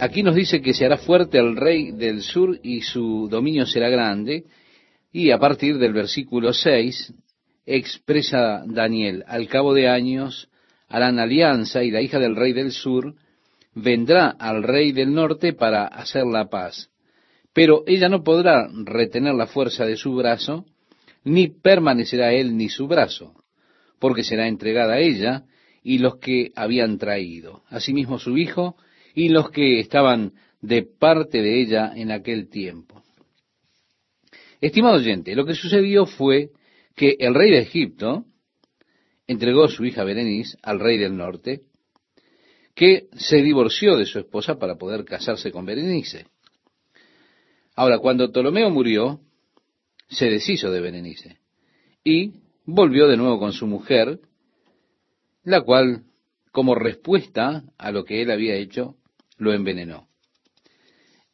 Aquí nos dice que se hará fuerte el rey del sur y su dominio será grande. Y a partir del versículo 6 expresa Daniel, al cabo de años harán alianza y la hija del rey del sur vendrá al rey del norte para hacer la paz. Pero ella no podrá retener la fuerza de su brazo, ni permanecerá él ni su brazo, porque será entregada a ella y los que habían traído, asimismo su hijo y los que estaban de parte de ella en aquel tiempo. Estimado oyente, lo que sucedió fue que el rey de Egipto entregó su hija Berenice al rey del norte, que se divorció de su esposa para poder casarse con Berenice. Ahora, cuando Ptolomeo murió, se deshizo de Berenice y volvió de nuevo con su mujer, la cual, como respuesta a lo que él había hecho, lo envenenó.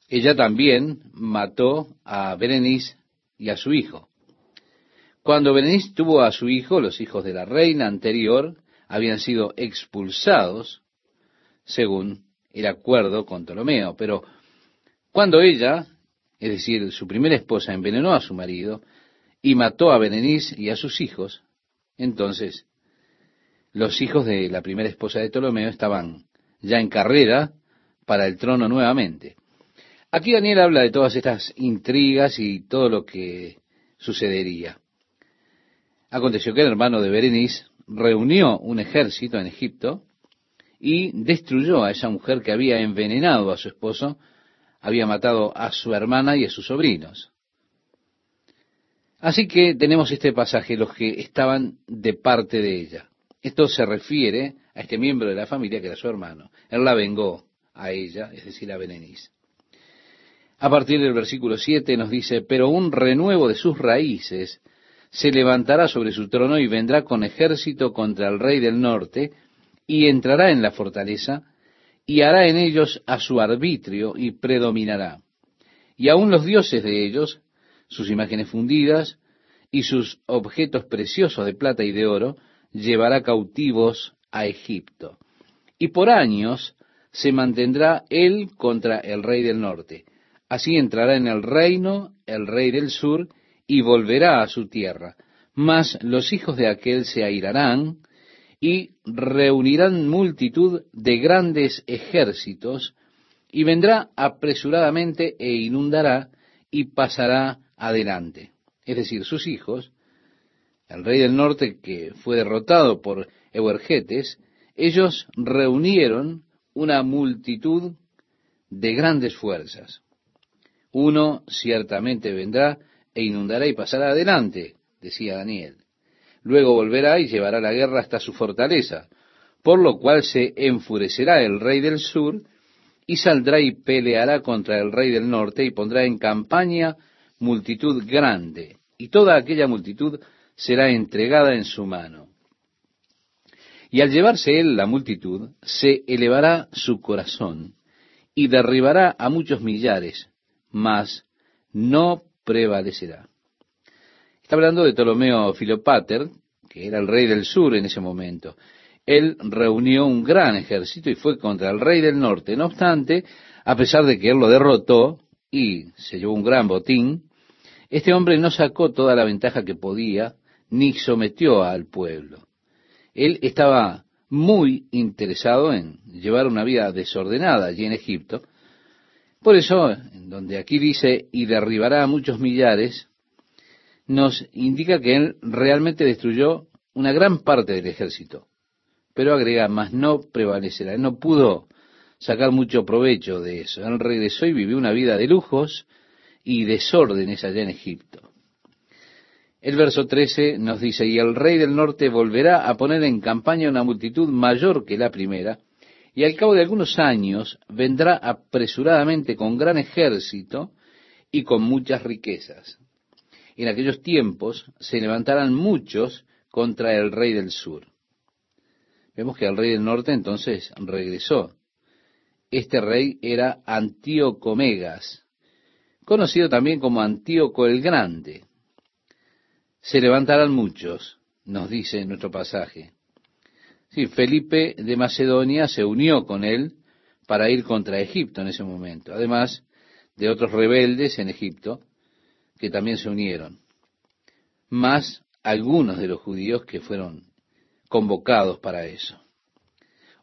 Ella también mató a Berenice y a su hijo. Cuando Berenice tuvo a su hijo, los hijos de la reina anterior habían sido expulsados, según el acuerdo con Ptolomeo. Pero cuando ella, es decir, su primera esposa, envenenó a su marido y mató a Berenice y a sus hijos, entonces los hijos de la primera esposa de Ptolomeo estaban ya en carrera para el trono nuevamente. Aquí Daniel habla de todas estas intrigas y todo lo que sucedería. Aconteció que el hermano de Berenice reunió un ejército en Egipto y destruyó a esa mujer que había envenenado a su esposo, había matado a su hermana y a sus sobrinos. Así que tenemos este pasaje, los que estaban de parte de ella. Esto se refiere a este miembro de la familia que era su hermano. Él la vengó a ella, es decir, a Berenice. A partir del versículo 7 nos dice, pero un renuevo de sus raíces se levantará sobre su trono y vendrá con ejército contra el rey del norte, y entrará en la fortaleza, y hará en ellos a su arbitrio, y predominará. Y aun los dioses de ellos, sus imágenes fundidas, y sus objetos preciosos de plata y de oro, llevará cautivos a Egipto. Y por años se mantendrá él contra el rey del norte. Así entrará en el reino el rey del sur y volverá a su tierra. Mas los hijos de aquel se airarán y reunirán multitud de grandes ejércitos y vendrá apresuradamente e inundará y pasará adelante. Es decir, sus hijos, el rey del norte que fue derrotado por Euergetes, ellos reunieron una multitud de grandes fuerzas. Uno ciertamente vendrá e inundará y pasará adelante, decía Daniel. Luego volverá y llevará la guerra hasta su fortaleza, por lo cual se enfurecerá el rey del sur y saldrá y peleará contra el rey del norte y pondrá en campaña multitud grande, y toda aquella multitud será entregada en su mano. Y al llevarse él la multitud, se elevará su corazón y derribará a muchos millares, mas no prevalecerá. Está hablando de Ptolomeo Filopater, que era el rey del sur en ese momento. Él reunió un gran ejército y fue contra el rey del norte. No obstante, a pesar de que él lo derrotó y se llevó un gran botín, este hombre no sacó toda la ventaja que podía, ni sometió al pueblo él estaba muy interesado en llevar una vida desordenada allí en Egipto. Por eso, donde aquí dice, y derribará a muchos millares, nos indica que él realmente destruyó una gran parte del ejército. Pero agrega, más no prevalecerá. Él no pudo sacar mucho provecho de eso. Él regresó y vivió una vida de lujos y desórdenes allá en Egipto. El verso 13 nos dice, y el rey del norte volverá a poner en campaña una multitud mayor que la primera, y al cabo de algunos años vendrá apresuradamente con gran ejército y con muchas riquezas. En aquellos tiempos se levantarán muchos contra el rey del sur. Vemos que el rey del norte entonces regresó. Este rey era Antíoco Megas, conocido también como Antíoco el Grande se levantarán muchos, nos dice nuestro pasaje. Sí, Felipe de Macedonia se unió con él para ir contra Egipto en ese momento, además de otros rebeldes en Egipto que también se unieron, más algunos de los judíos que fueron convocados para eso.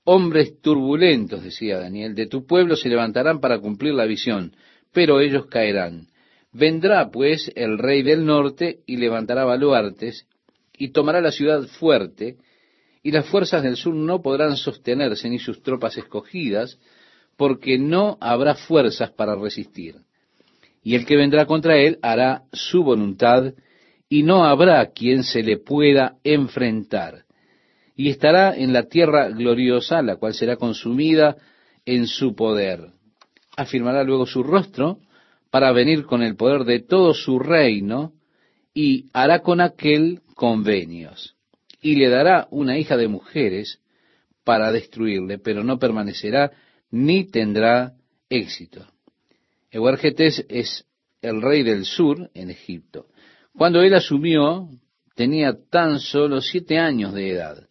Hombres turbulentos, decía Daniel, de tu pueblo se levantarán para cumplir la visión, pero ellos caerán. Vendrá pues el rey del norte y levantará baluartes y tomará la ciudad fuerte, y las fuerzas del sur no podrán sostenerse ni sus tropas escogidas, porque no habrá fuerzas para resistir. Y el que vendrá contra él hará su voluntad, y no habrá quien se le pueda enfrentar. Y estará en la tierra gloriosa, la cual será consumida en su poder. Afirmará luego su rostro para venir con el poder de todo su reino, y hará con aquel convenios. Y le dará una hija de mujeres para destruirle, pero no permanecerá ni tendrá éxito. Euergetes es el rey del sur en Egipto. Cuando él asumió, tenía tan solo siete años de edad.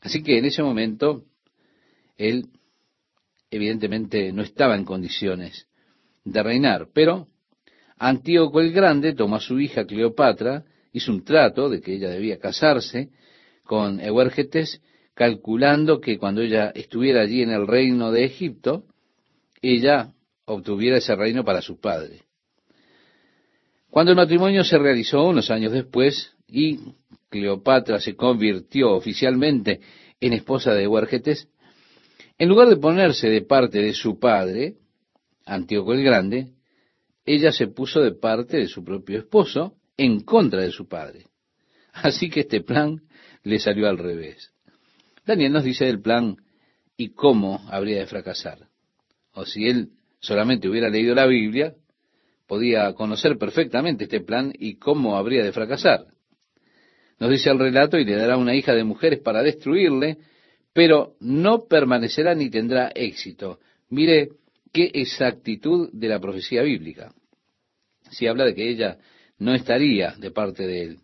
Así que en ese momento, él evidentemente no estaba en condiciones de reinar, pero Antíoco el Grande tomó a su hija Cleopatra, hizo un trato de que ella debía casarse con Euergetes calculando que cuando ella estuviera allí en el reino de Egipto, ella obtuviera ese reino para su padre. Cuando el matrimonio se realizó unos años después y Cleopatra se convirtió oficialmente en esposa de Huérgetes, en lugar de ponerse de parte de su padre, Antíoco el Grande, ella se puso de parte de su propio esposo en contra de su padre. Así que este plan le salió al revés. Daniel nos dice del plan y cómo habría de fracasar. O si él solamente hubiera leído la Biblia, podía conocer perfectamente este plan y cómo habría de fracasar. Nos dice el relato y le dará una hija de mujeres para destruirle, pero no permanecerá ni tendrá éxito. Mire qué exactitud de la profecía bíblica. Si habla de que ella no estaría de parte de él.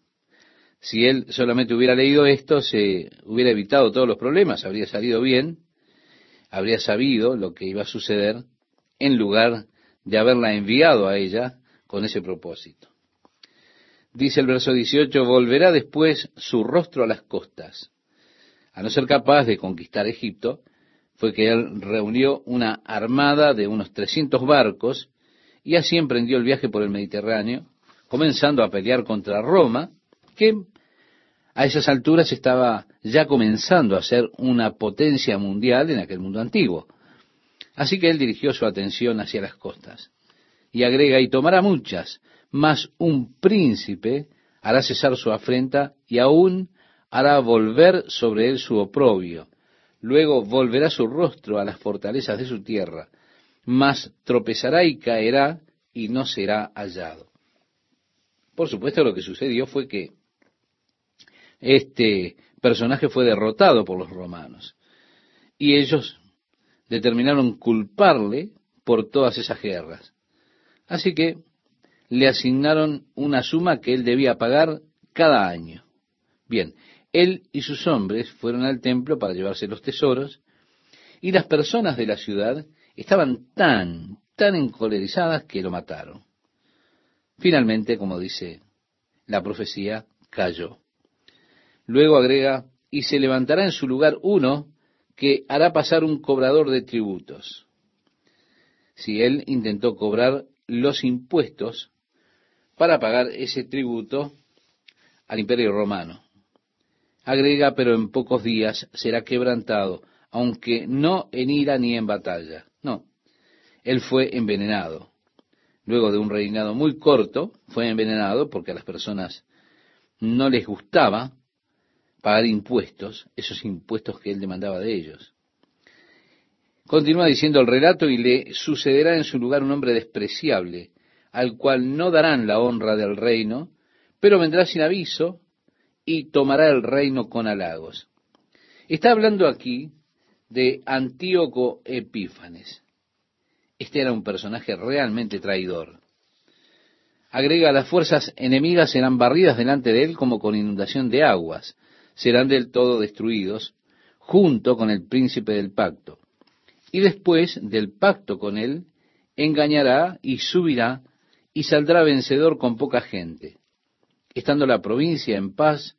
Si él solamente hubiera leído esto, se hubiera evitado todos los problemas, habría salido bien, habría sabido lo que iba a suceder, en lugar de haberla enviado a ella con ese propósito. Dice el verso 18, volverá después su rostro a las costas. A no ser capaz de conquistar Egipto, fue que él reunió una armada de unos 300 barcos y así emprendió el viaje por el Mediterráneo, comenzando a pelear contra Roma, que a esas alturas estaba ya comenzando a ser una potencia mundial en aquel mundo antiguo. Así que él dirigió su atención hacia las costas. Y agrega, y tomará muchas, mas un príncipe hará cesar su afrenta y aún hará volver sobre él su oprobio. Luego volverá su rostro a las fortalezas de su tierra, mas tropezará y caerá y no será hallado. Por supuesto lo que sucedió fue que este personaje fue derrotado por los romanos. Y ellos determinaron culparle por todas esas guerras. Así que le asignaron una suma que él debía pagar cada año. Bien, él y sus hombres fueron al templo para llevarse los tesoros, y las personas de la ciudad estaban tan, tan encolerizadas que lo mataron. Finalmente, como dice la profecía, cayó. Luego agrega, y se levantará en su lugar uno que hará pasar un cobrador de tributos. Si él intentó cobrar los impuestos para pagar ese tributo al imperio romano. Agrega, pero en pocos días será quebrantado, aunque no en ira ni en batalla. No, él fue envenenado. Luego de un reinado muy corto, fue envenenado porque a las personas no les gustaba pagar impuestos, esos impuestos que él demandaba de ellos. Continúa diciendo el relato y le sucederá en su lugar un hombre despreciable, al cual no darán la honra del reino, pero vendrá sin aviso y tomará el reino con halagos. Está hablando aquí de Antíoco Epífanes. Este era un personaje realmente traidor. Agrega, las fuerzas enemigas serán barridas delante de él como con inundación de aguas serán del todo destruidos, junto con el príncipe del pacto. y después del pacto con él, engañará y subirá y saldrá vencedor con poca gente. Estando la provincia en paz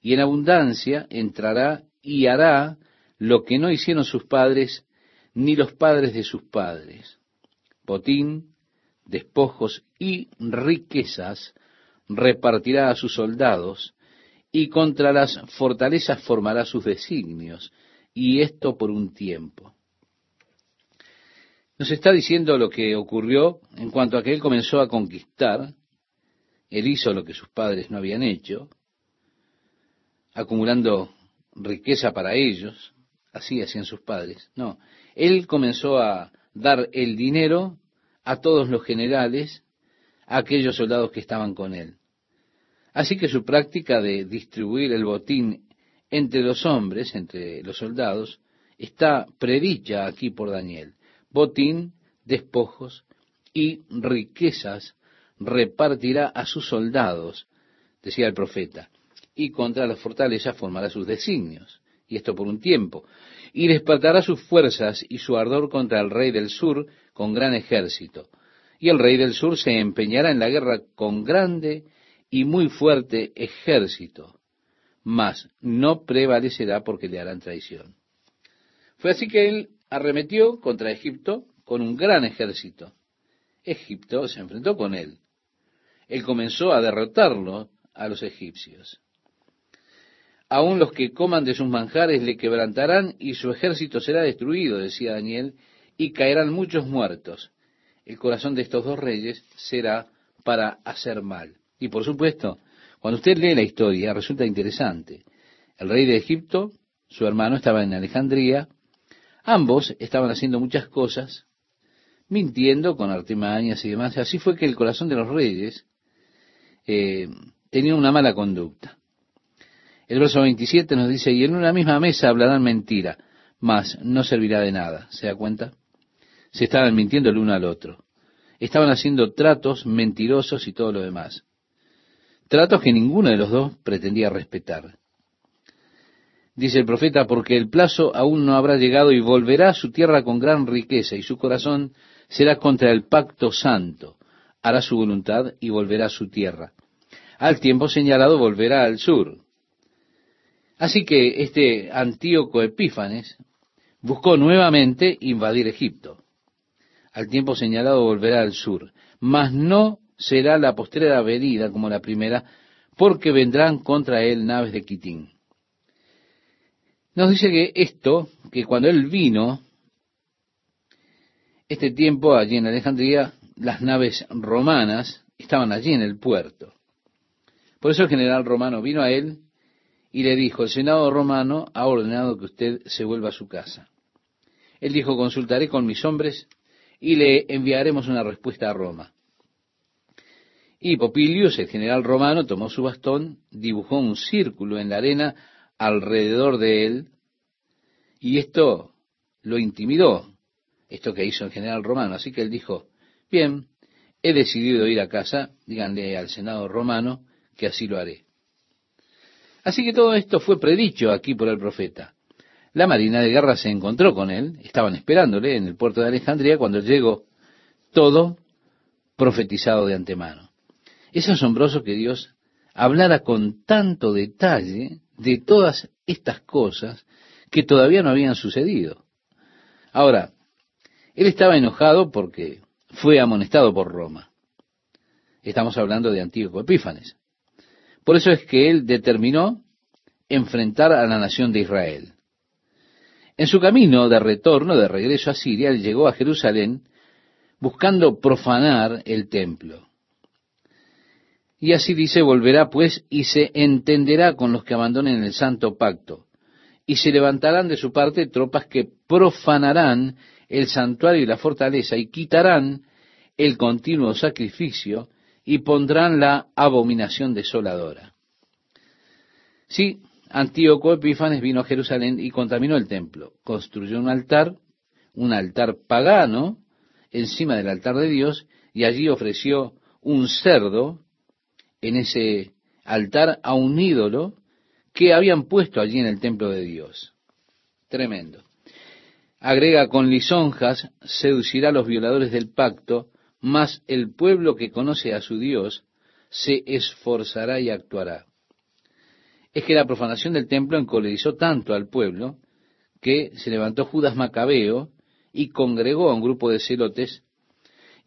y en abundancia, entrará y hará lo que no hicieron sus padres ni los padres de sus padres. Botín, despojos y riquezas repartirá a sus soldados, y contra las fortalezas formará sus designios, y esto por un tiempo. Nos está diciendo lo que ocurrió en cuanto a que él comenzó a conquistar, él hizo lo que sus padres no habían hecho, acumulando riqueza para ellos, así hacían sus padres. No, él comenzó a dar el dinero a todos los generales, a aquellos soldados que estaban con él. Así que su práctica de distribuir el botín entre los hombres, entre los soldados, está predicha aquí por Daniel. Botín, despojos y riquezas repartirá a sus soldados, decía el profeta, y contra las fortalezas formará sus designios, y esto por un tiempo, y despertará sus fuerzas y su ardor contra el rey del sur con gran ejército, y el rey del sur se empeñará en la guerra con grande y muy fuerte ejército, mas no prevalecerá porque le harán traición. Fue así que él arremetió contra Egipto con un gran ejército. Egipto se enfrentó con él. Él comenzó a derrotarlo a los egipcios. Aún los que coman de sus manjares le quebrantarán y su ejército será destruido, decía Daniel, y caerán muchos muertos. El corazón de estos dos reyes será para hacer mal. Y por supuesto, cuando usted lee la historia, resulta interesante. El rey de Egipto, su hermano, estaba en Alejandría. Ambos estaban haciendo muchas cosas, mintiendo con artimañas y demás. Así fue que el corazón de los reyes eh, tenía una mala conducta. El verso 27 nos dice, y en una misma mesa hablarán mentira, mas no servirá de nada. ¿Se da cuenta? Se estaban mintiendo el uno al otro. Estaban haciendo tratos mentirosos y todo lo demás. Tratos que ninguno de los dos pretendía respetar. Dice el profeta, porque el plazo aún no habrá llegado y volverá a su tierra con gran riqueza y su corazón será contra el pacto santo. Hará su voluntad y volverá a su tierra. Al tiempo señalado volverá al sur. Así que este Antíoco Epífanes buscó nuevamente invadir Egipto. Al tiempo señalado volverá al sur, mas no será la postrera venida como la primera, porque vendrán contra él naves de Quitín. Nos dice que esto, que cuando él vino, este tiempo allí en Alejandría, las naves romanas estaban allí en el puerto. Por eso el general romano vino a él y le dijo, el Senado romano ha ordenado que usted se vuelva a su casa. Él dijo, consultaré con mis hombres y le enviaremos una respuesta a Roma. Y Popilius, el general romano, tomó su bastón, dibujó un círculo en la arena alrededor de él, y esto lo intimidó, esto que hizo el general romano. Así que él dijo, bien, he decidido ir a casa, díganle al Senado romano que así lo haré. Así que todo esto fue predicho aquí por el profeta. La marina de guerra se encontró con él, estaban esperándole en el puerto de Alejandría cuando llegó todo profetizado de antemano. Es asombroso que Dios hablara con tanto detalle de todas estas cosas que todavía no habían sucedido. Ahora, él estaba enojado porque fue amonestado por Roma. Estamos hablando de Antíoco Epífanes. Por eso es que él determinó enfrentar a la nación de Israel. En su camino de retorno, de regreso a Siria, él llegó a Jerusalén buscando profanar el templo. Y así dice, volverá pues y se entenderá con los que abandonen el santo pacto, y se levantarán de su parte tropas que profanarán el santuario y la fortaleza, y quitarán el continuo sacrificio, y pondrán la abominación desoladora. Sí, Antíoco Epífanes vino a Jerusalén y contaminó el templo. Construyó un altar, un altar pagano, encima del altar de Dios, y allí ofreció un cerdo en ese altar a un ídolo que habían puesto allí en el templo de Dios. Tremendo. Agrega, con lisonjas seducirá a los violadores del pacto, mas el pueblo que conoce a su Dios se esforzará y actuará. Es que la profanación del templo encolerizó tanto al pueblo que se levantó Judas Macabeo y congregó a un grupo de celotes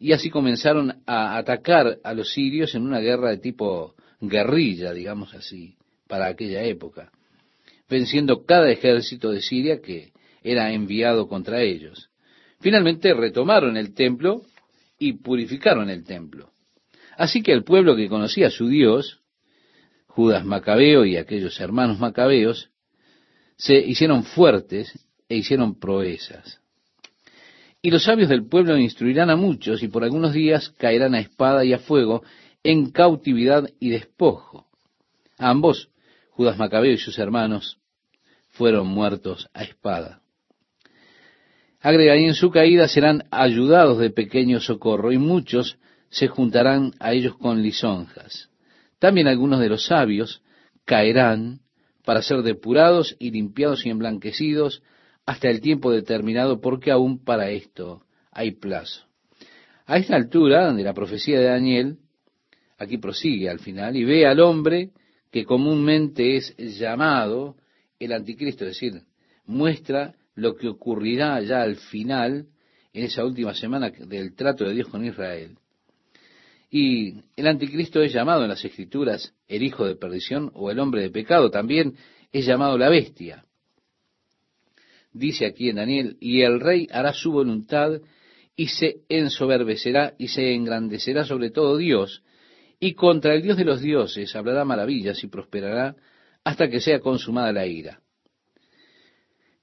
y así comenzaron a atacar a los sirios en una guerra de tipo guerrilla, digamos así, para aquella época, venciendo cada ejército de Siria que era enviado contra ellos. Finalmente retomaron el templo y purificaron el templo. Así que el pueblo que conocía a su Dios, Judas Macabeo y aquellos hermanos macabeos, se hicieron fuertes e hicieron proezas. Y los sabios del pueblo instruirán a muchos y por algunos días caerán a espada y a fuego en cautividad y despojo. ambos, Judas Macabeo y sus hermanos, fueron muertos a espada. Y en su caída serán ayudados de pequeño socorro, y muchos se juntarán a ellos con lisonjas. También algunos de los sabios caerán para ser depurados y limpiados y emblanquecidos hasta el tiempo determinado, porque aún para esto hay plazo. A esta altura de la profecía de Daniel, aquí prosigue al final, y ve al hombre que comúnmente es llamado el anticristo, es decir, muestra lo que ocurrirá ya al final, en esa última semana del trato de Dios con Israel. Y el anticristo es llamado en las escrituras el hijo de perdición o el hombre de pecado, también es llamado la bestia. Dice aquí en Daniel, y el rey hará su voluntad y se ensoberbecerá y se engrandecerá sobre todo Dios, y contra el Dios de los dioses hablará maravillas y prosperará hasta que sea consumada la ira.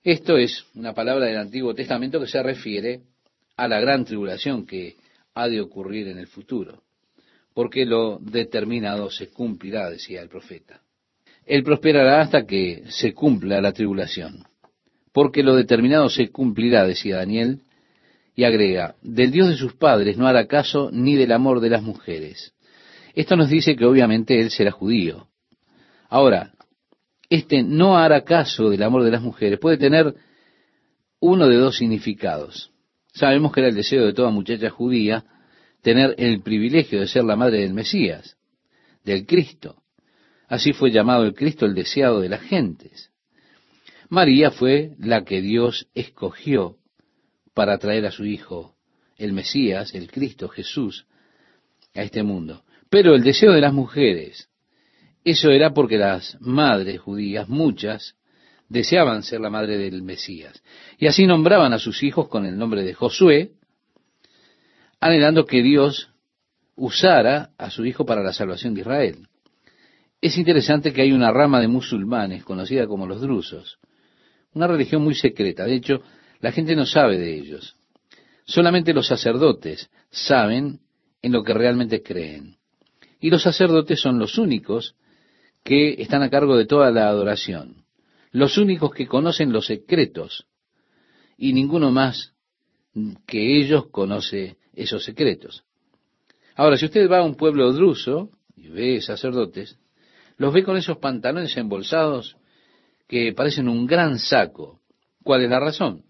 Esto es una palabra del Antiguo Testamento que se refiere a la gran tribulación que ha de ocurrir en el futuro, porque lo determinado se cumplirá, decía el profeta. Él prosperará hasta que se cumpla la tribulación, porque lo determinado se cumplirá, decía Daniel, y agrega, del Dios de sus padres no hará caso ni del amor de las mujeres. Esto nos dice que obviamente él será judío. Ahora, este no hará caso del amor de las mujeres puede tener uno de dos significados. Sabemos que era el deseo de toda muchacha judía tener el privilegio de ser la madre del Mesías, del Cristo. Así fue llamado el Cristo el deseado de las gentes. María fue la que Dios escogió para traer a su Hijo, el Mesías, el Cristo Jesús, a este mundo. Pero el deseo de las mujeres eso era porque las madres judías, muchas, deseaban ser la madre del Mesías. Y así nombraban a sus hijos con el nombre de Josué, anhelando que Dios usara a su hijo para la salvación de Israel. Es interesante que hay una rama de musulmanes conocida como los drusos, una religión muy secreta. De hecho, la gente no sabe de ellos. Solamente los sacerdotes saben en lo que realmente creen. Y los sacerdotes son los únicos que están a cargo de toda la adoración, los únicos que conocen los secretos, y ninguno más que ellos conoce esos secretos. Ahora, si usted va a un pueblo druso y ve sacerdotes, los ve con esos pantalones embolsados que parecen un gran saco. ¿Cuál es la razón?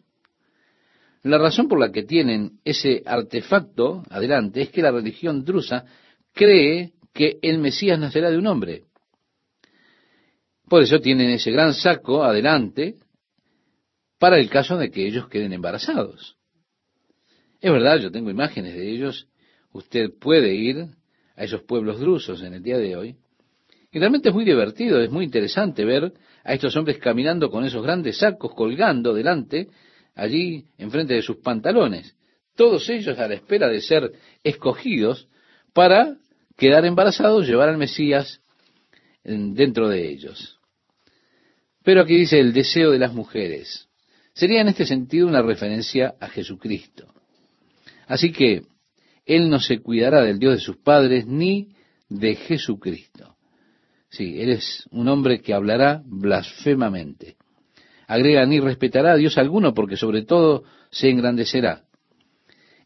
La razón por la que tienen ese artefacto adelante es que la religión drusa cree que el Mesías nacerá de un hombre. Por eso tienen ese gran saco adelante para el caso de que ellos queden embarazados. Es verdad, yo tengo imágenes de ellos. Usted puede ir a esos pueblos drusos en el día de hoy. Y realmente es muy divertido, es muy interesante ver a estos hombres caminando con esos grandes sacos colgando delante, allí enfrente de sus pantalones. Todos ellos a la espera de ser escogidos para quedar embarazados, llevar al Mesías dentro de ellos. Pero aquí dice el deseo de las mujeres. Sería en este sentido una referencia a Jesucristo. Así que Él no se cuidará del Dios de sus padres ni de Jesucristo. Sí, Él es un hombre que hablará blasfemamente. Agrega, ni respetará a Dios alguno porque sobre todo se engrandecerá.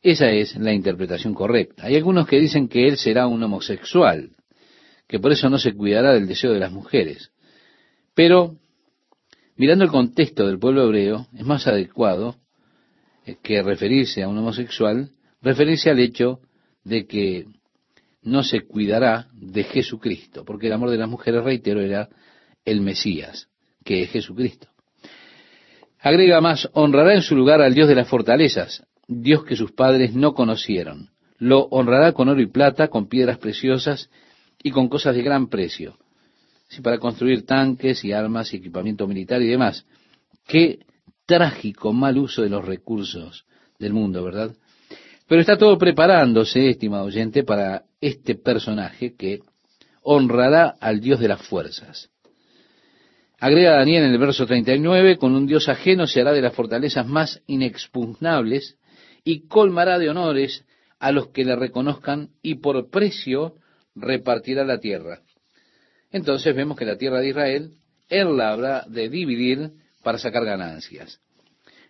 Esa es la interpretación correcta. Hay algunos que dicen que Él será un homosexual, que por eso no se cuidará del deseo de las mujeres. Pero Mirando el contexto del pueblo hebreo, es más adecuado que referirse a un homosexual, referirse al hecho de que no se cuidará de Jesucristo, porque el amor de las mujeres, reitero, era el Mesías, que es Jesucristo. Agrega más, honrará en su lugar al Dios de las fortalezas, Dios que sus padres no conocieron. Lo honrará con oro y plata, con piedras preciosas y con cosas de gran precio. Sí, para construir tanques y armas y equipamiento militar y demás. Qué trágico mal uso de los recursos del mundo, ¿verdad? Pero está todo preparándose, estimado oyente, para este personaje que honrará al Dios de las fuerzas. Agrega Daniel en el verso 39, con un Dios ajeno se hará de las fortalezas más inexpugnables y colmará de honores a los que le reconozcan y por precio repartirá la tierra. Entonces vemos que la tierra de Israel, él la habrá de dividir para sacar ganancias.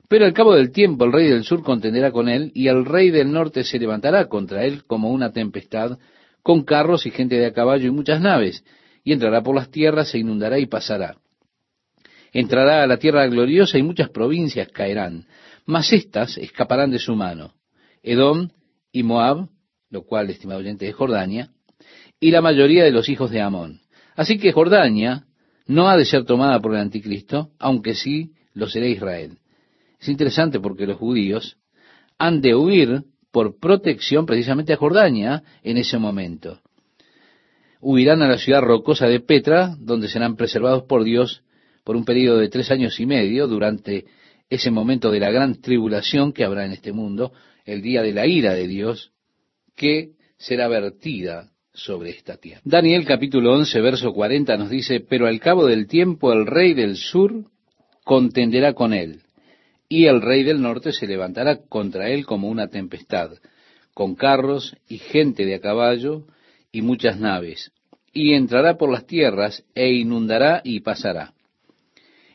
Pero al cabo del tiempo el rey del sur contenderá con él y el rey del norte se levantará contra él como una tempestad, con carros y gente de a caballo y muchas naves, y entrará por las tierras, se inundará y pasará. Entrará a la tierra gloriosa y muchas provincias caerán, mas éstas escaparán de su mano. Edom y Moab, lo cual, estimado oyente, es Jordania, y la mayoría de los hijos de Amón. Así que Jordania no ha de ser tomada por el anticristo, aunque sí lo será Israel. Es interesante porque los judíos han de huir por protección precisamente a Jordania en ese momento. Huirán a la ciudad rocosa de Petra, donde serán preservados por Dios por un periodo de tres años y medio durante ese momento de la gran tribulación que habrá en este mundo, el día de la ira de Dios, que será vertida Daniel capítulo 11, verso 40 nos dice, pero al cabo del tiempo el rey del sur contenderá con él, y el rey del norte se levantará contra él como una tempestad, con carros y gente de a caballo y muchas naves, y entrará por las tierras e inundará y pasará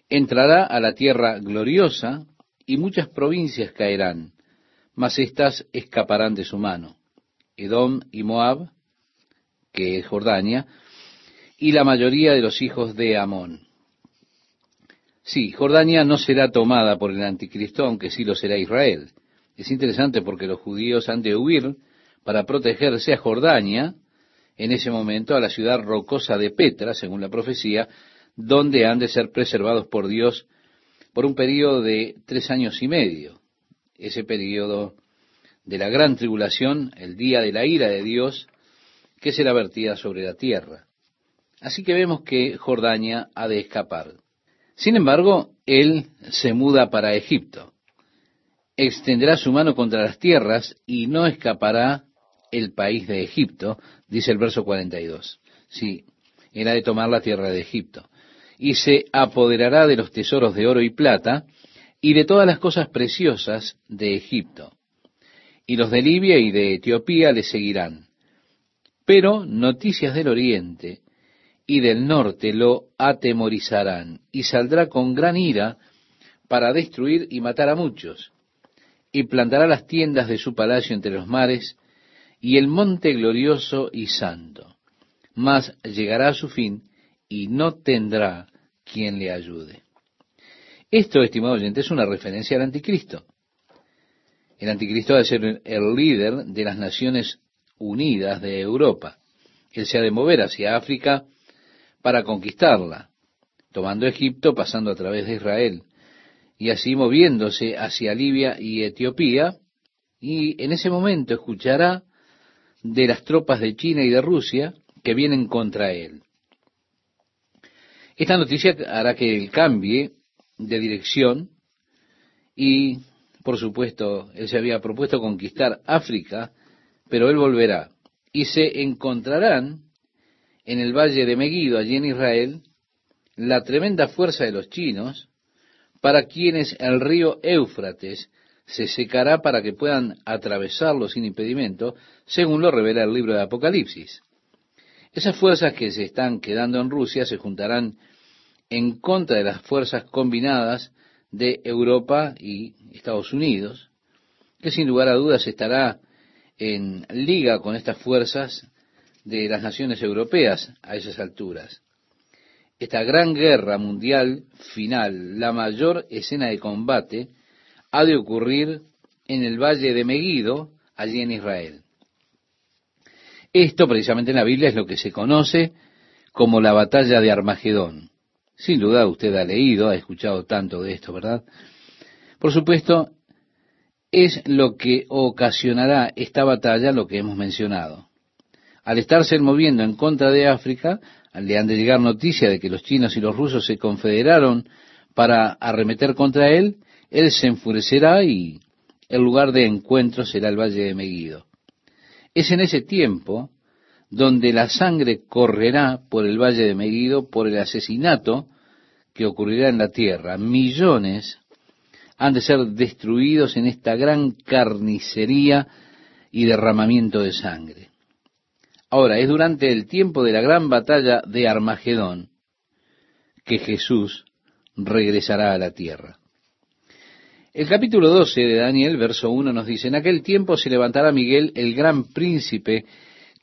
entrará a la tierra gloriosa y muchas provincias caerán, mas éstas escaparán de su mano. Edom y Moab, que es Jordania, y la mayoría de los hijos de Amón. Sí, Jordania no será tomada por el anticristo, aunque sí lo será Israel. Es interesante porque los judíos han de huir para protegerse a Jordania, en ese momento a la ciudad rocosa de Petra, según la profecía, donde han de ser preservados por Dios por un periodo de tres años y medio. Ese periodo de la gran tribulación, el día de la ira de Dios, que será vertida sobre la tierra. Así que vemos que Jordania ha de escapar. Sin embargo, él se muda para Egipto. Extenderá su mano contra las tierras y no escapará el país de Egipto, dice el verso 42. Sí, ha de tomar la tierra de Egipto y se apoderará de los tesoros de oro y plata y de todas las cosas preciosas de Egipto. Y los de Libia y de Etiopía le seguirán. Pero noticias del oriente y del norte lo atemorizarán y saldrá con gran ira para destruir y matar a muchos. Y plantará las tiendas de su palacio entre los mares y el monte glorioso y santo. Mas llegará a su fin y no tendrá quien le ayude. Esto, estimado oyente, es una referencia al anticristo. El anticristo ha de ser el líder de las Naciones Unidas de Europa. Él se ha de mover hacia África para conquistarla, tomando Egipto, pasando a través de Israel, y así moviéndose hacia Libia y Etiopía, y en ese momento escuchará de las tropas de China y de Rusia que vienen contra él. Esta noticia hará que él cambie de dirección y, por supuesto, él se había propuesto conquistar África, pero él volverá. Y se encontrarán en el valle de Megiddo, allí en Israel, la tremenda fuerza de los chinos, para quienes el río Éufrates se secará para que puedan atravesarlo sin impedimento, según lo revela el libro de Apocalipsis. Esas fuerzas que se están quedando en Rusia se juntarán en contra de las fuerzas combinadas de Europa y Estados Unidos, que sin lugar a dudas estará en liga con estas fuerzas de las naciones europeas a esas alturas. Esta gran guerra mundial final, la mayor escena de combate, ha de ocurrir en el valle de Megido, allí en Israel. Esto precisamente en la Biblia es lo que se conoce como la batalla de Armagedón. Sin duda usted ha leído, ha escuchado tanto de esto, ¿verdad? Por supuesto, es lo que ocasionará esta batalla lo que hemos mencionado. Al estarse moviendo en contra de África, le han de llegar noticia de que los chinos y los rusos se confederaron para arremeter contra él, él se enfurecerá y el lugar de encuentro será el valle de Meguido. Es en ese tiempo donde la sangre correrá por el valle de Meguido por el asesinato que ocurrirá en la tierra. Millones han de ser destruidos en esta gran carnicería y derramamiento de sangre. Ahora, es durante el tiempo de la gran batalla de Armagedón que Jesús regresará a la tierra. El capítulo 12 de Daniel, verso 1, nos dice, en aquel tiempo se levantará Miguel, el gran príncipe,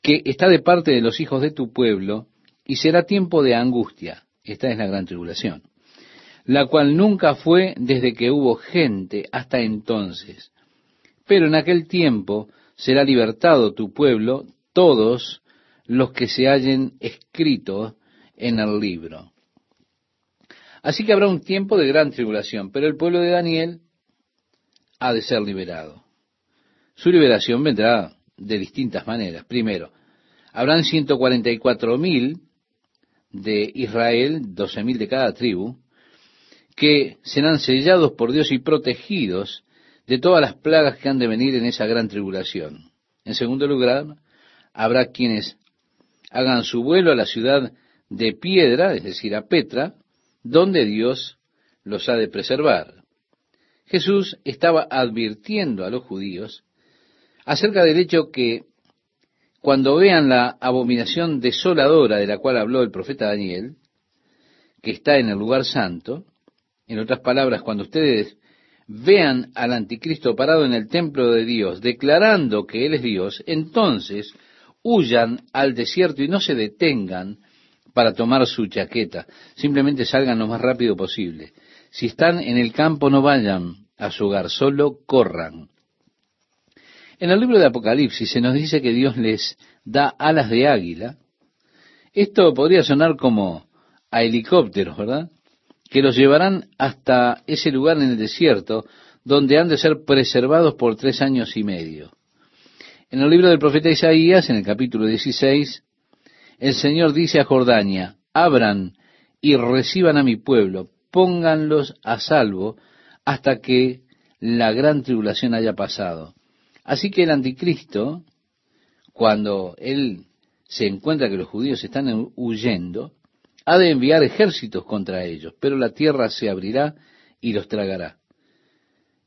que está de parte de los hijos de tu pueblo, y será tiempo de angustia. Esta es la gran tribulación la cual nunca fue desde que hubo gente hasta entonces. Pero en aquel tiempo será libertado tu pueblo, todos los que se hallen escritos en el libro. Así que habrá un tiempo de gran tribulación, pero el pueblo de Daniel ha de ser liberado. Su liberación vendrá de distintas maneras. Primero, habrán 144 mil de Israel, doce mil de cada tribu, que serán sellados por Dios y protegidos de todas las plagas que han de venir en esa gran tribulación. En segundo lugar, habrá quienes hagan su vuelo a la ciudad de piedra, es decir, a Petra, donde Dios los ha de preservar. Jesús estaba advirtiendo a los judíos acerca del hecho que cuando vean la abominación desoladora de la cual habló el profeta Daniel, que está en el lugar santo, en otras palabras, cuando ustedes vean al anticristo parado en el templo de Dios, declarando que Él es Dios, entonces huyan al desierto y no se detengan para tomar su chaqueta. Simplemente salgan lo más rápido posible. Si están en el campo, no vayan a su hogar, solo corran. En el libro de Apocalipsis se nos dice que Dios les da alas de águila. Esto podría sonar como a helicópteros, ¿verdad? Que los llevarán hasta ese lugar en el desierto, donde han de ser preservados por tres años y medio. En el libro del profeta Isaías, en el capítulo 16, el Señor dice a Jordania, abran y reciban a mi pueblo, pónganlos a salvo hasta que la gran tribulación haya pasado. Así que el anticristo, cuando él se encuentra que los judíos están huyendo, ha de enviar ejércitos contra ellos, pero la tierra se abrirá y los tragará.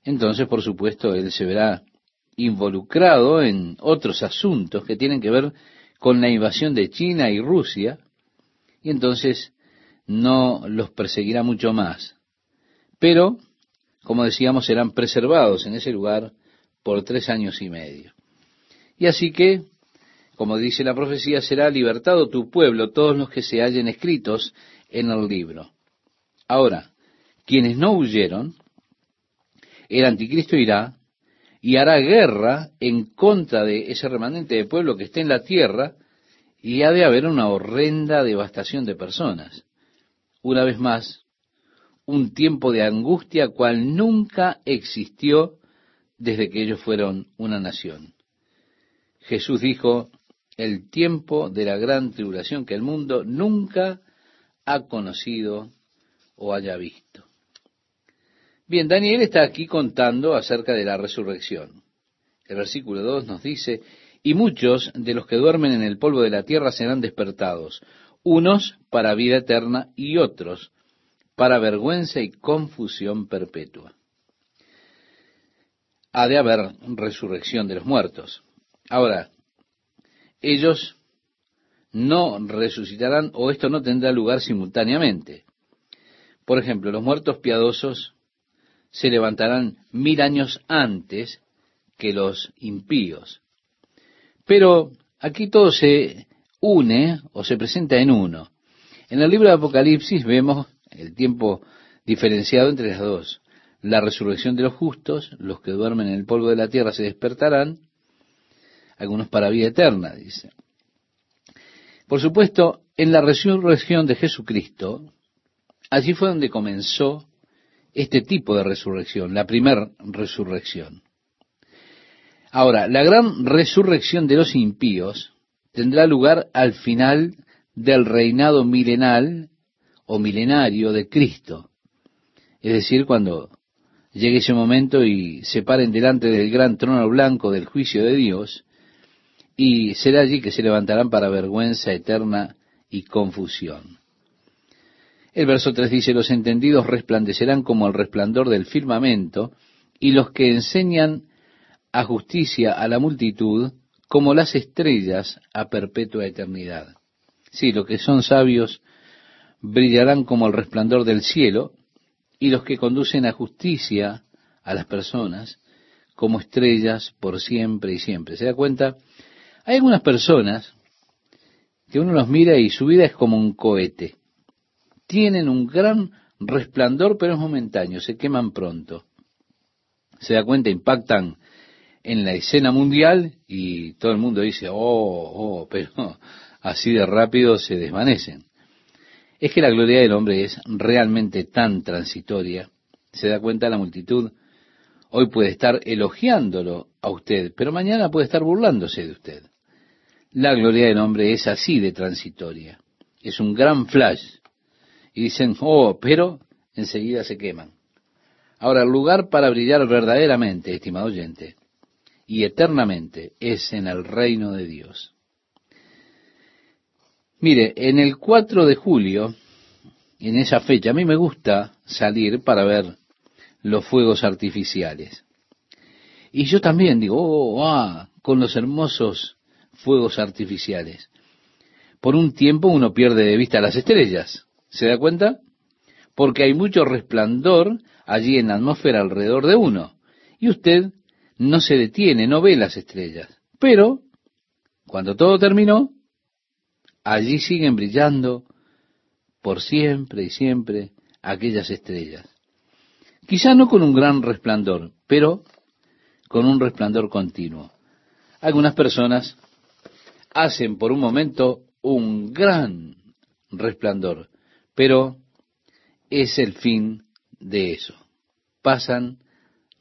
Entonces, por supuesto, él se verá involucrado en otros asuntos que tienen que ver con la invasión de China y Rusia, y entonces no los perseguirá mucho más. Pero, como decíamos, serán preservados en ese lugar por tres años y medio. Y así que como dice la profecía, será libertado tu pueblo, todos los que se hallen escritos en el libro. Ahora, quienes no huyeron, el anticristo irá y hará guerra en contra de ese remanente de pueblo que esté en la tierra y ha de haber una horrenda devastación de personas. Una vez más, un tiempo de angustia cual nunca existió desde que ellos fueron una nación. Jesús dijo, el tiempo de la gran tribulación que el mundo nunca ha conocido o haya visto. Bien, Daniel está aquí contando acerca de la resurrección. El versículo 2 nos dice, y muchos de los que duermen en el polvo de la tierra serán despertados, unos para vida eterna y otros para vergüenza y confusión perpetua. Ha de haber resurrección de los muertos. Ahora, ellos no resucitarán o esto no tendrá lugar simultáneamente. Por ejemplo, los muertos piadosos se levantarán mil años antes que los impíos. Pero aquí todo se une o se presenta en uno. En el libro de Apocalipsis vemos el tiempo diferenciado entre las dos. la resurrección de los justos, los que duermen en el polvo de la tierra se despertarán, algunos para vida eterna, dice. Por supuesto, en la resurrección de Jesucristo, allí fue donde comenzó este tipo de resurrección, la primera resurrección. Ahora, la gran resurrección de los impíos tendrá lugar al final del reinado milenal o milenario de Cristo. Es decir, cuando llegue ese momento y se paren delante del gran trono blanco del juicio de Dios, y será allí que se levantarán para vergüenza eterna y confusión. El verso 3 dice, los entendidos resplandecerán como el resplandor del firmamento, y los que enseñan a justicia a la multitud, como las estrellas a perpetua eternidad. Sí, los que son sabios brillarán como el resplandor del cielo, y los que conducen a justicia a las personas, como estrellas por siempre y siempre. ¿Se da cuenta? Hay algunas personas que uno los mira y su vida es como un cohete. Tienen un gran resplandor, pero es momentáneo, se queman pronto. Se da cuenta, impactan en la escena mundial y todo el mundo dice, oh, oh, pero así de rápido se desvanecen. Es que la gloria del hombre es realmente tan transitoria. Se da cuenta la multitud. Hoy puede estar elogiándolo a usted, pero mañana puede estar burlándose de usted. La gloria del hombre es así de transitoria. Es un gran flash. Y dicen, oh, pero enseguida se queman. Ahora, el lugar para brillar verdaderamente, estimado oyente, y eternamente, es en el reino de Dios. Mire, en el 4 de julio, en esa fecha, a mí me gusta salir para ver los fuegos artificiales. Y yo también digo, oh, ah, con los hermosos fuegos artificiales. Por un tiempo uno pierde de vista las estrellas. ¿Se da cuenta? Porque hay mucho resplandor allí en la atmósfera alrededor de uno. Y usted no se detiene, no ve las estrellas. Pero, cuando todo terminó, allí siguen brillando por siempre y siempre aquellas estrellas. Quizá no con un gran resplandor, pero con un resplandor continuo. Algunas personas hacen por un momento un gran resplandor, pero es el fin de eso. Pasan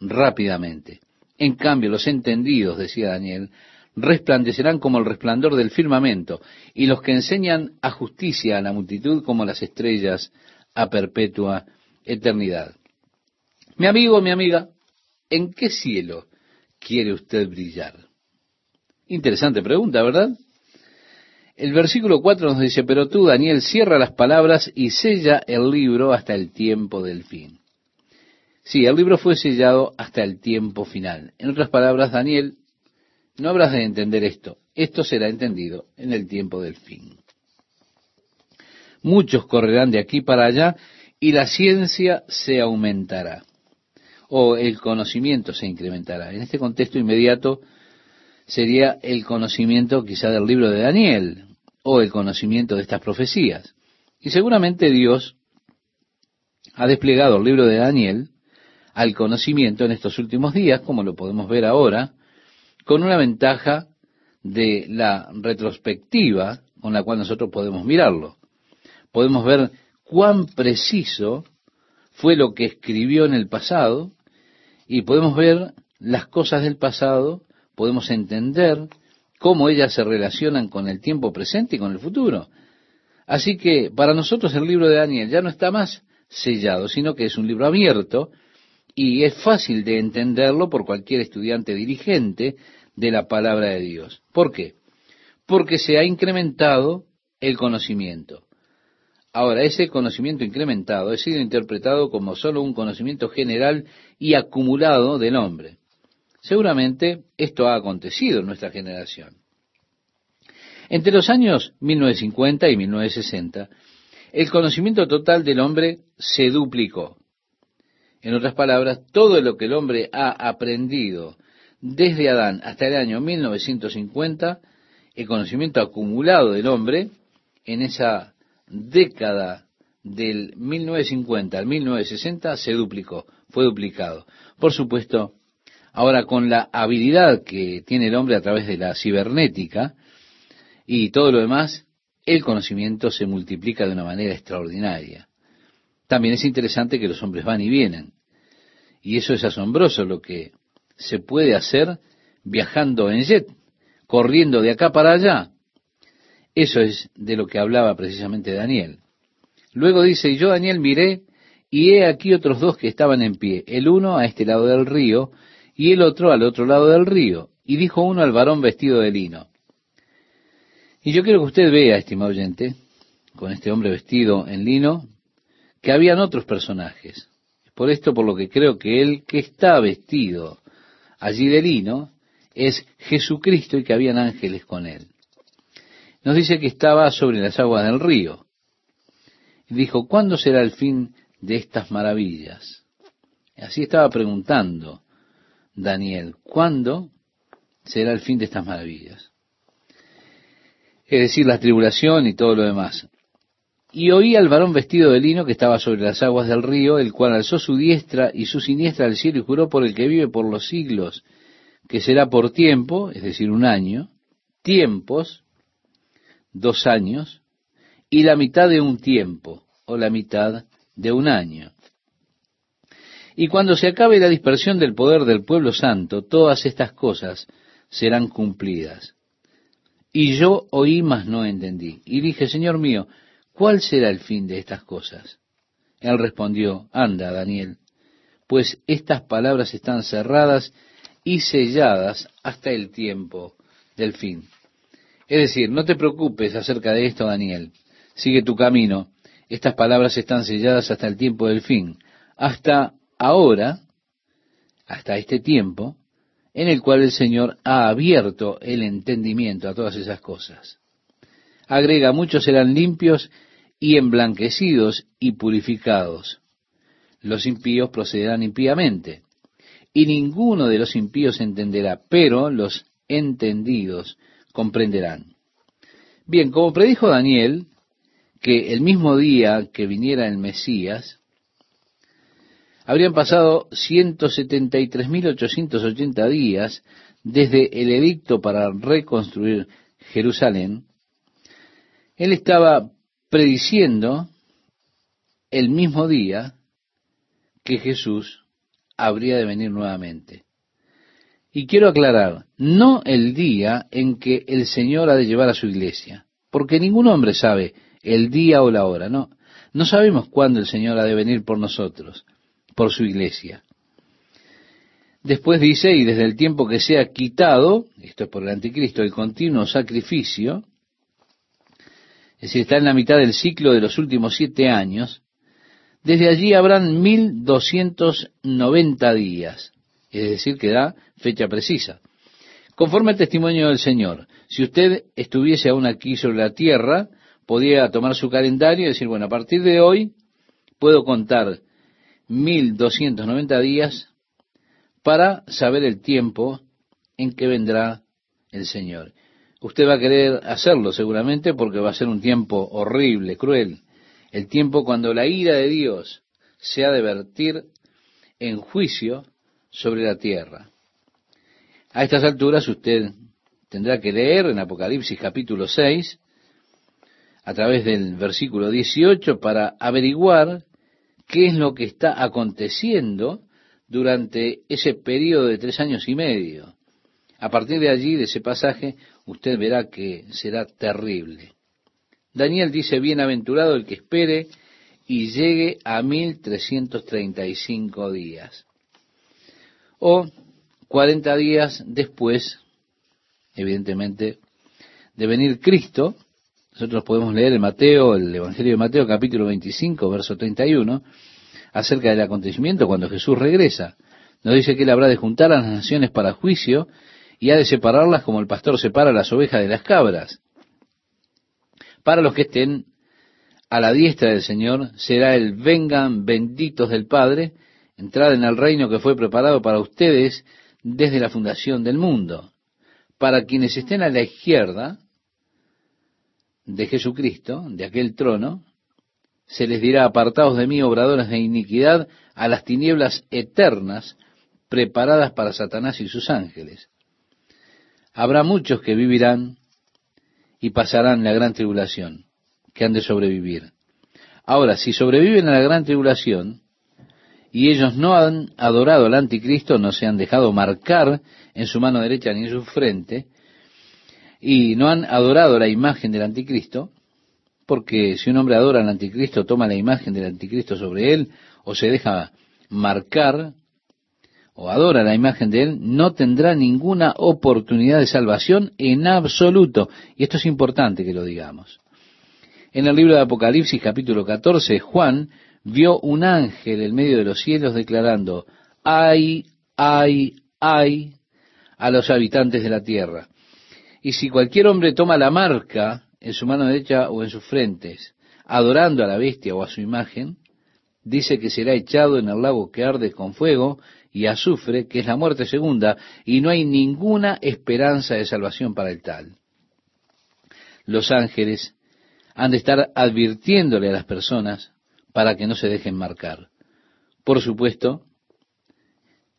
rápidamente. En cambio, los entendidos, decía Daniel, resplandecerán como el resplandor del firmamento, y los que enseñan a justicia a la multitud como las estrellas a perpetua eternidad. Mi amigo, mi amiga, ¿en qué cielo quiere usted brillar? Interesante pregunta, ¿verdad? El versículo 4 nos dice, pero tú, Daniel, cierra las palabras y sella el libro hasta el tiempo del fin. Sí, el libro fue sellado hasta el tiempo final. En otras palabras, Daniel, no habrás de entender esto. Esto será entendido en el tiempo del fin. Muchos correrán de aquí para allá y la ciencia se aumentará o el conocimiento se incrementará. En este contexto inmediato sería el conocimiento quizá del libro de Daniel o el conocimiento de estas profecías. Y seguramente Dios ha desplegado el libro de Daniel al conocimiento en estos últimos días, como lo podemos ver ahora, con una ventaja de la retrospectiva con la cual nosotros podemos mirarlo. Podemos ver cuán preciso fue lo que escribió en el pasado y podemos ver las cosas del pasado podemos entender cómo ellas se relacionan con el tiempo presente y con el futuro. Así que para nosotros el libro de Daniel ya no está más sellado, sino que es un libro abierto y es fácil de entenderlo por cualquier estudiante dirigente de la palabra de Dios. ¿Por qué? Porque se ha incrementado el conocimiento. Ahora, ese conocimiento incrementado ha sido interpretado como solo un conocimiento general y acumulado del hombre. Seguramente esto ha acontecido en nuestra generación. Entre los años 1950 y 1960, el conocimiento total del hombre se duplicó. En otras palabras, todo lo que el hombre ha aprendido desde Adán hasta el año 1950, el conocimiento acumulado del hombre en esa década del 1950 al 1960 se duplicó. fue duplicado. Por supuesto, ahora con la habilidad que tiene el hombre a través de la cibernética y todo lo demás, el conocimiento se multiplica de una manera extraordinaria. También es interesante que los hombres van y vienen. Y eso es asombroso lo que se puede hacer viajando en jet, corriendo de acá para allá. Eso es de lo que hablaba precisamente Daniel. Luego dice, yo Daniel miré, y he aquí otros dos que estaban en pie, el uno a este lado del río, y el otro al otro lado del río. Y dijo uno al varón vestido de lino. Y yo quiero que usted vea, estimado oyente, con este hombre vestido en lino, que habían otros personajes. Por esto, por lo que creo que el que está vestido allí de lino es Jesucristo y que habían ángeles con él. Nos dice que estaba sobre las aguas del río. Y dijo, ¿cuándo será el fin de estas maravillas? Así estaba preguntando Daniel, ¿cuándo será el fin de estas maravillas? Es decir, la tribulación y todo lo demás. Y oí al varón vestido de lino que estaba sobre las aguas del río, el cual alzó su diestra y su siniestra al cielo y juró por el que vive por los siglos, que será por tiempo, es decir, un año, tiempos, dos años, y la mitad de un tiempo, o la mitad de un año. Y cuando se acabe la dispersión del poder del pueblo santo, todas estas cosas serán cumplidas. Y yo oí, mas no entendí. Y dije, Señor mío, ¿cuál será el fin de estas cosas? Él respondió, anda, Daniel, pues estas palabras están cerradas y selladas hasta el tiempo del fin. Es decir, no te preocupes acerca de esto, Daniel. Sigue tu camino. Estas palabras están selladas hasta el tiempo del fin. Hasta ahora, hasta este tiempo, en el cual el Señor ha abierto el entendimiento a todas esas cosas. Agrega, muchos serán limpios y emblanquecidos y purificados. Los impíos procederán impíamente y ninguno de los impíos entenderá, pero los entendidos comprenderán. Bien, como predijo Daniel, que el mismo día que viniera el Mesías, habrían pasado 173.880 días desde el edicto para reconstruir Jerusalén, él estaba prediciendo el mismo día que Jesús habría de venir nuevamente. Y quiero aclarar, no el día en que el Señor ha de llevar a su iglesia, porque ningún hombre sabe el día o la hora, no. No sabemos cuándo el Señor ha de venir por nosotros, por su iglesia. Después dice, y desde el tiempo que sea quitado, esto es por el anticristo, el continuo sacrificio, es decir, está en la mitad del ciclo de los últimos siete años, desde allí habrán mil doscientos noventa días, es decir, que da fecha precisa. Conforme al testimonio del Señor, si usted estuviese aún aquí sobre la tierra, podía tomar su calendario y decir, bueno, a partir de hoy puedo contar mil doscientos noventa días para saber el tiempo en que vendrá el Señor. Usted va a querer hacerlo seguramente porque va a ser un tiempo horrible, cruel el tiempo cuando la ira de Dios se ha de vertir en juicio sobre la tierra. A estas alturas usted tendrá que leer en Apocalipsis capítulo 6, a través del versículo 18, para averiguar qué es lo que está aconteciendo durante ese periodo de tres años y medio. A partir de allí, de ese pasaje, usted verá que será terrible. Daniel dice, bienaventurado el que espere y llegue a 1335 días. O 40 días después, evidentemente, de venir Cristo, nosotros podemos leer en Mateo, el Evangelio de Mateo, capítulo 25, verso 31, acerca del acontecimiento cuando Jesús regresa. Nos dice que él habrá de juntar a las naciones para juicio y ha de separarlas como el pastor separa las ovejas de las cabras. Para los que estén a la diestra del Señor será el vengan benditos del Padre, entrad en el reino que fue preparado para ustedes desde la fundación del mundo. Para quienes estén a la izquierda de Jesucristo, de aquel trono, se les dirá, apartados de mí, obradores de iniquidad, a las tinieblas eternas preparadas para Satanás y sus ángeles. Habrá muchos que vivirán y pasarán la gran tribulación, que han de sobrevivir. Ahora, si sobreviven a la gran tribulación, y ellos no han adorado al anticristo, no se han dejado marcar en su mano derecha ni en su frente, y no han adorado la imagen del anticristo, porque si un hombre adora al anticristo, toma la imagen del anticristo sobre él, o se deja marcar, o adora la imagen de él, no tendrá ninguna oportunidad de salvación en absoluto. Y esto es importante que lo digamos. En el libro de Apocalipsis capítulo 14, Juan vio un ángel en medio de los cielos declarando, ay, ay, ay a los habitantes de la tierra. Y si cualquier hombre toma la marca en su mano derecha o en sus frentes, adorando a la bestia o a su imagen, dice que será echado en el lago que arde con fuego y azufre, que es la muerte segunda, y no hay ninguna esperanza de salvación para el tal. Los ángeles han de estar advirtiéndole a las personas para que no se dejen marcar. Por supuesto,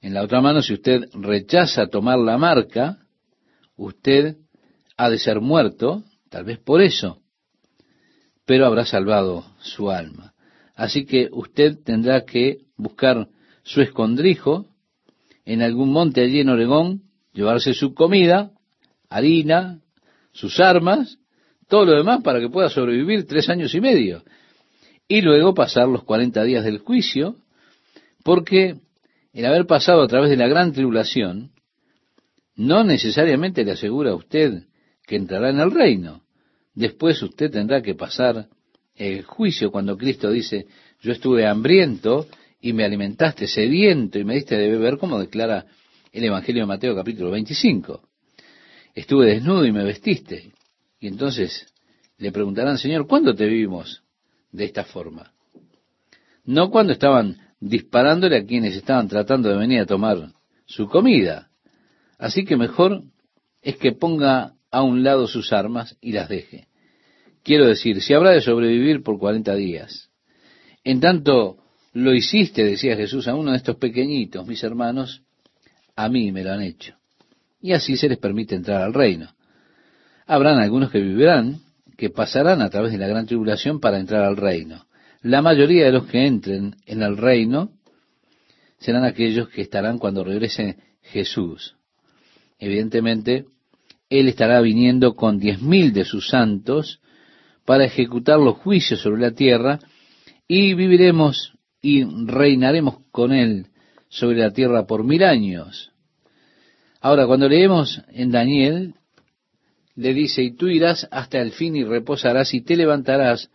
en la otra mano, si usted rechaza tomar la marca, usted ha de ser muerto, tal vez por eso, pero habrá salvado su alma. Así que usted tendrá que buscar su escondrijo en algún monte allí en Oregón, llevarse su comida, harina, sus armas, todo lo demás para que pueda sobrevivir tres años y medio. Y luego pasar los cuarenta días del juicio, porque el haber pasado a través de la gran tribulación no necesariamente le asegura a usted que entrará en el reino. Después usted tendrá que pasar el juicio cuando Cristo dice, yo estuve hambriento y me alimentaste sediento y me diste de beber, como declara el Evangelio de Mateo capítulo 25. Estuve desnudo y me vestiste. Y entonces le preguntarán, Señor, ¿cuándo te vimos de esta forma? No cuando estaban disparándole a quienes estaban tratando de venir a tomar su comida. Así que mejor es que ponga a un lado sus armas y las deje. Quiero decir, si habrá de sobrevivir por cuarenta días, en tanto lo hiciste, decía Jesús, a uno de estos pequeñitos, mis hermanos, a mí me lo han hecho. Y así se les permite entrar al reino. Habrán algunos que vivirán, que pasarán a través de la gran tribulación para entrar al reino. La mayoría de los que entren en el reino serán aquellos que estarán cuando regrese Jesús. Evidentemente, Él estará viniendo con diez mil de sus santos para ejecutar los juicios sobre la tierra y viviremos y reinaremos con Él sobre la tierra por mil años. Ahora, cuando leemos en Daniel, le dice, y tú irás hasta el fin y reposarás y te levantarás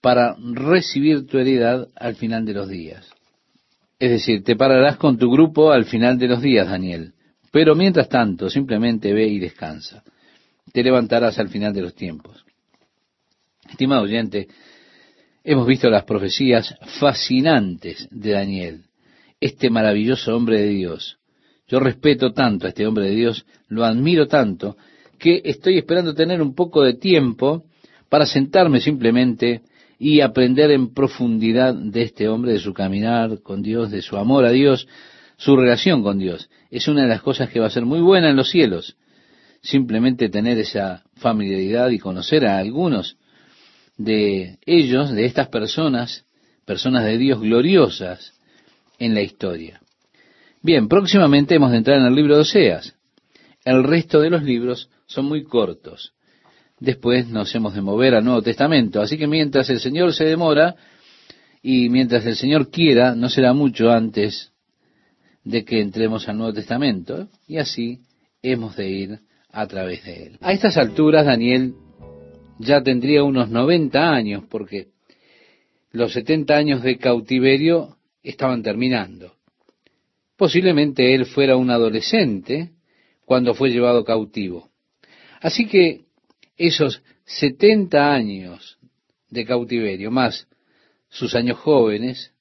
para recibir tu heredad al final de los días. Es decir, te pararás con tu grupo al final de los días, Daniel. Pero mientras tanto, simplemente ve y descansa. Te levantarás al final de los tiempos. Estimado oyente, hemos visto las profecías fascinantes de Daniel, este maravilloso hombre de Dios. Yo respeto tanto a este hombre de Dios, lo admiro tanto, que estoy esperando tener un poco de tiempo para sentarme simplemente y aprender en profundidad de este hombre, de su caminar con Dios, de su amor a Dios, su relación con Dios. Es una de las cosas que va a ser muy buena en los cielos. Simplemente tener esa familiaridad y conocer a algunos de ellos, de estas personas, personas de Dios gloriosas en la historia. Bien, próximamente hemos de entrar en el libro de Oseas. El resto de los libros son muy cortos. Después nos hemos de mover al Nuevo Testamento. Así que mientras el Señor se demora y mientras el Señor quiera, no será mucho antes de que entremos al Nuevo Testamento. Y así hemos de ir a través de él. A estas alturas Daniel ya tendría unos 90 años porque los 70 años de cautiverio estaban terminando. Posiblemente él fuera un adolescente cuando fue llevado cautivo. Así que esos 70 años de cautiverio, más sus años jóvenes,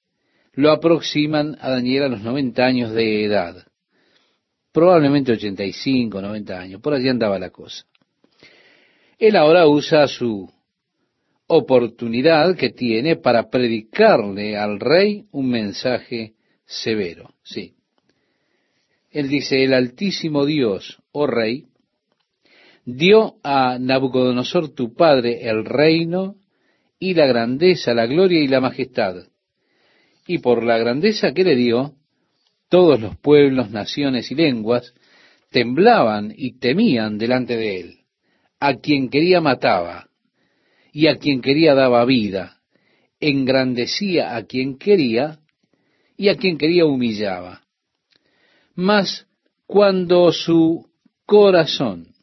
lo aproximan a Daniel a los 90 años de edad. Probablemente 85, 90 años, por allí andaba la cosa. Él ahora usa su oportunidad que tiene para predicarle al rey un mensaje severo. Sí. Él dice, el Altísimo Dios, oh rey, dio a Nabucodonosor tu padre el reino y la grandeza, la gloria y la majestad. Y por la grandeza que le dio, todos los pueblos, naciones y lenguas temblaban y temían delante de él. A quien quería mataba, y a quien quería daba vida, engrandecía a quien quería, y a quien quería humillaba. Mas cuando su corazón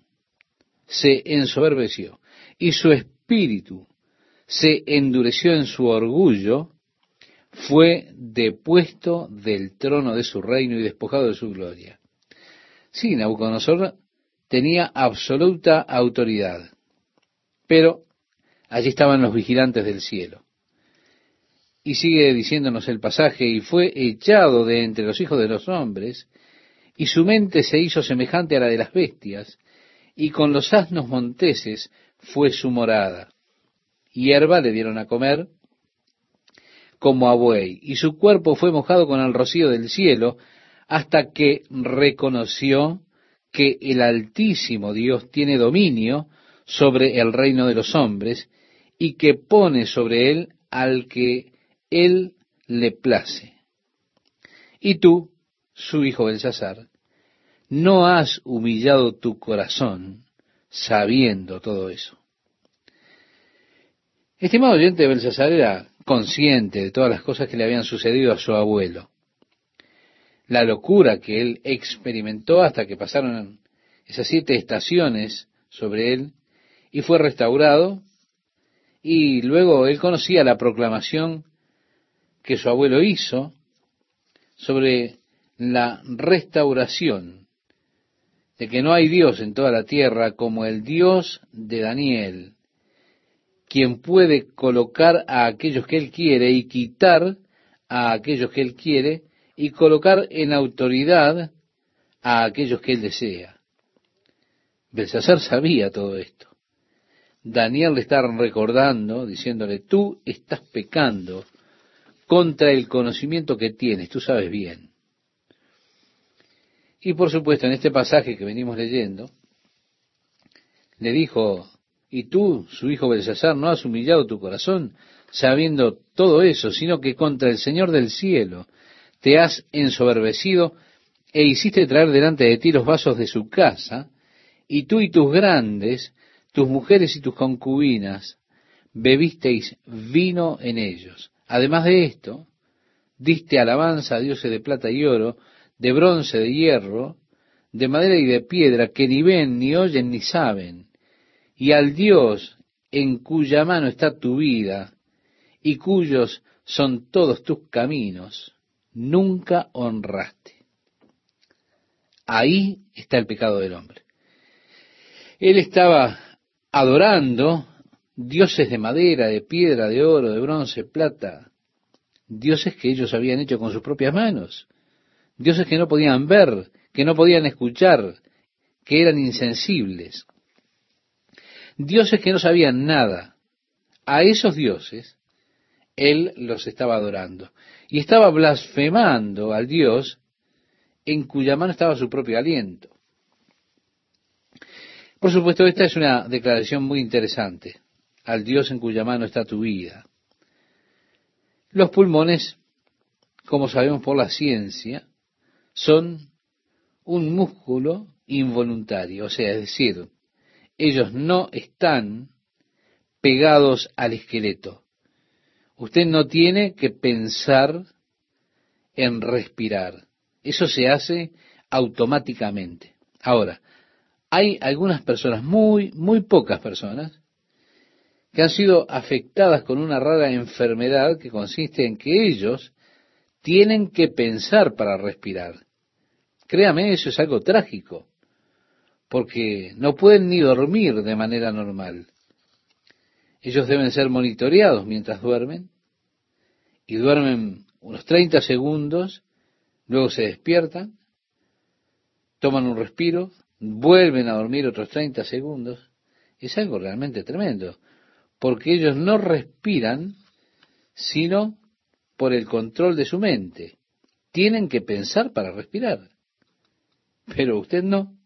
se ensoberbeció y su espíritu se endureció en su orgullo, fue depuesto del trono de su reino y despojado de su gloria. Sí, Nabucodonosor tenía absoluta autoridad, pero allí estaban los vigilantes del cielo. Y sigue diciéndonos el pasaje, y fue echado de entre los hijos de los hombres, y su mente se hizo semejante a la de las bestias, y con los asnos monteses fue su morada. Hierba le dieron a comer como a buey, y su cuerpo fue mojado con el rocío del cielo, hasta que reconoció que el Altísimo Dios tiene dominio sobre el reino de los hombres, y que pone sobre él al que él le place. Y tú, su hijo Belsasar, no has humillado tu corazón sabiendo todo eso. Estimado oyente, Belsasar era consciente de todas las cosas que le habían sucedido a su abuelo. La locura que él experimentó hasta que pasaron esas siete estaciones sobre él y fue restaurado. Y luego él conocía la proclamación que su abuelo hizo sobre la restauración de que no hay Dios en toda la tierra como el Dios de Daniel, quien puede colocar a aquellos que él quiere y quitar a aquellos que él quiere y colocar en autoridad a aquellos que él desea. Belsasar sabía todo esto. Daniel le está recordando, diciéndole, tú estás pecando contra el conocimiento que tienes, tú sabes bien. Y por supuesto, en este pasaje que venimos leyendo, le dijo, y tú, su hijo Belsasar, no has humillado tu corazón sabiendo todo eso, sino que contra el Señor del cielo te has ensoberbecido e hiciste traer delante de ti los vasos de su casa, y tú y tus grandes, tus mujeres y tus concubinas, bebisteis vino en ellos. Además de esto, diste alabanza a dioses de plata y oro, de bronce, de hierro, de madera y de piedra, que ni ven, ni oyen, ni saben, y al Dios en cuya mano está tu vida, y cuyos son todos tus caminos, nunca honraste. Ahí está el pecado del hombre. Él estaba adorando dioses de madera, de piedra, de oro, de bronce, plata, dioses que ellos habían hecho con sus propias manos dioses que no podían ver, que no podían escuchar, que eran insensibles, dioses que no sabían nada. A esos dioses él los estaba adorando y estaba blasfemando al Dios en cuya mano estaba su propio aliento. Por supuesto, esta es una declaración muy interesante, al Dios en cuya mano está tu vida. Los pulmones, como sabemos por la ciencia, son un músculo involuntario, o sea, es decir, ellos no están pegados al esqueleto. Usted no tiene que pensar en respirar. Eso se hace automáticamente. Ahora, hay algunas personas, muy, muy pocas personas, que han sido afectadas con una rara enfermedad que consiste en que ellos tienen que pensar para respirar. Créame, eso es algo trágico, porque no pueden ni dormir de manera normal. Ellos deben ser monitoreados mientras duermen, y duermen unos 30 segundos, luego se despiertan, toman un respiro, vuelven a dormir otros 30 segundos. Es algo realmente tremendo, porque ellos no respiran sino por el control de su mente. Tienen que pensar para respirar. Pero usted no.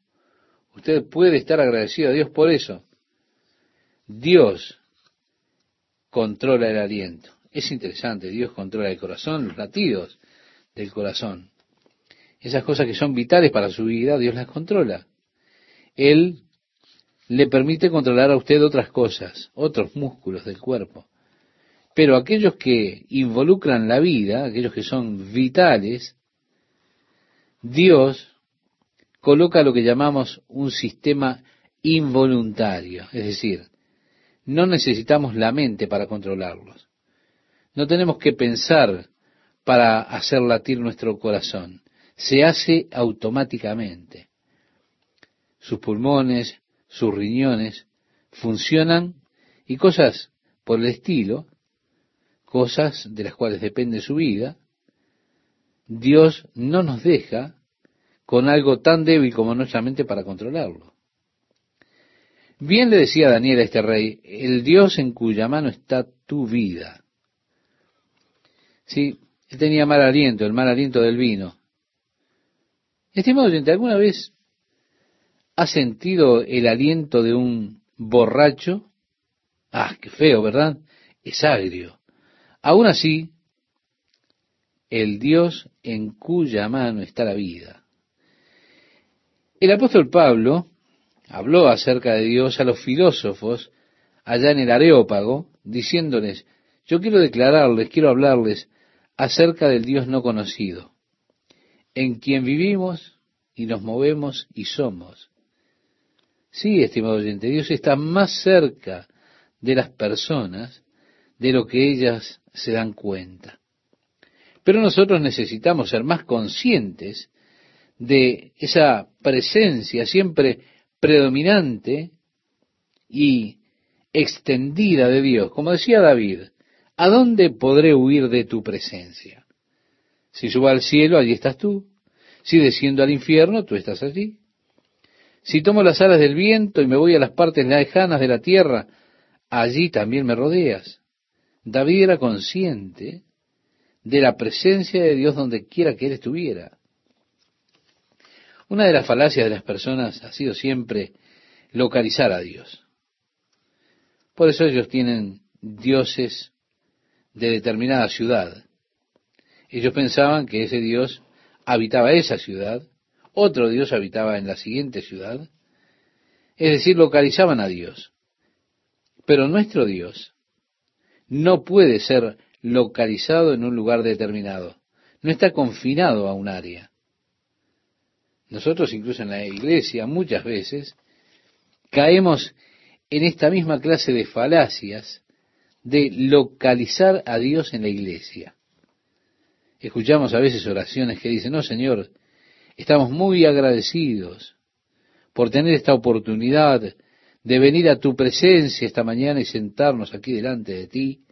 Usted puede estar agradecido a Dios por eso. Dios controla el aliento. Es interesante, Dios controla el corazón, los latidos del corazón. Esas cosas que son vitales para su vida, Dios las controla. Él le permite controlar a usted otras cosas, otros músculos del cuerpo. Pero aquellos que involucran la vida, aquellos que son vitales, Dios coloca lo que llamamos un sistema involuntario, es decir, no necesitamos la mente para controlarlos. No tenemos que pensar para hacer latir nuestro corazón. Se hace automáticamente. Sus pulmones, sus riñones funcionan y cosas por el estilo cosas de las cuales depende su vida, Dios no nos deja con algo tan débil como nuestra mente para controlarlo. Bien le decía Daniel a este rey, el Dios en cuya mano está tu vida. Sí, él tenía mal aliento, el mal aliento del vino. Estimado oyente, ¿alguna vez ha sentido el aliento de un borracho? Ah, qué feo, ¿verdad? Es agrio. Aún así, el Dios en cuya mano está la vida. El apóstol Pablo habló acerca de Dios a los filósofos allá en el Areópago, diciéndoles, yo quiero declararles, quiero hablarles acerca del Dios no conocido, en quien vivimos y nos movemos y somos. Sí, estimado oyente, Dios está más cerca de las personas de lo que ellas se dan cuenta. Pero nosotros necesitamos ser más conscientes de esa presencia siempre predominante y extendida de Dios. Como decía David, ¿a dónde podré huir de tu presencia? Si subo al cielo, allí estás tú. Si desciendo al infierno, tú estás allí. Si tomo las alas del viento y me voy a las partes lejanas de la tierra, allí también me rodeas. David era consciente de la presencia de Dios donde quiera que él estuviera. Una de las falacias de las personas ha sido siempre localizar a Dios. Por eso ellos tienen dioses de determinada ciudad. Ellos pensaban que ese Dios habitaba esa ciudad, otro Dios habitaba en la siguiente ciudad, es decir, localizaban a Dios. Pero nuestro Dios no puede ser localizado en un lugar determinado. No está confinado a un área. Nosotros incluso en la iglesia muchas veces caemos en esta misma clase de falacias de localizar a Dios en la iglesia. Escuchamos a veces oraciones que dicen, no Señor, estamos muy agradecidos por tener esta oportunidad de venir a tu presencia esta mañana y sentarnos aquí delante de ti,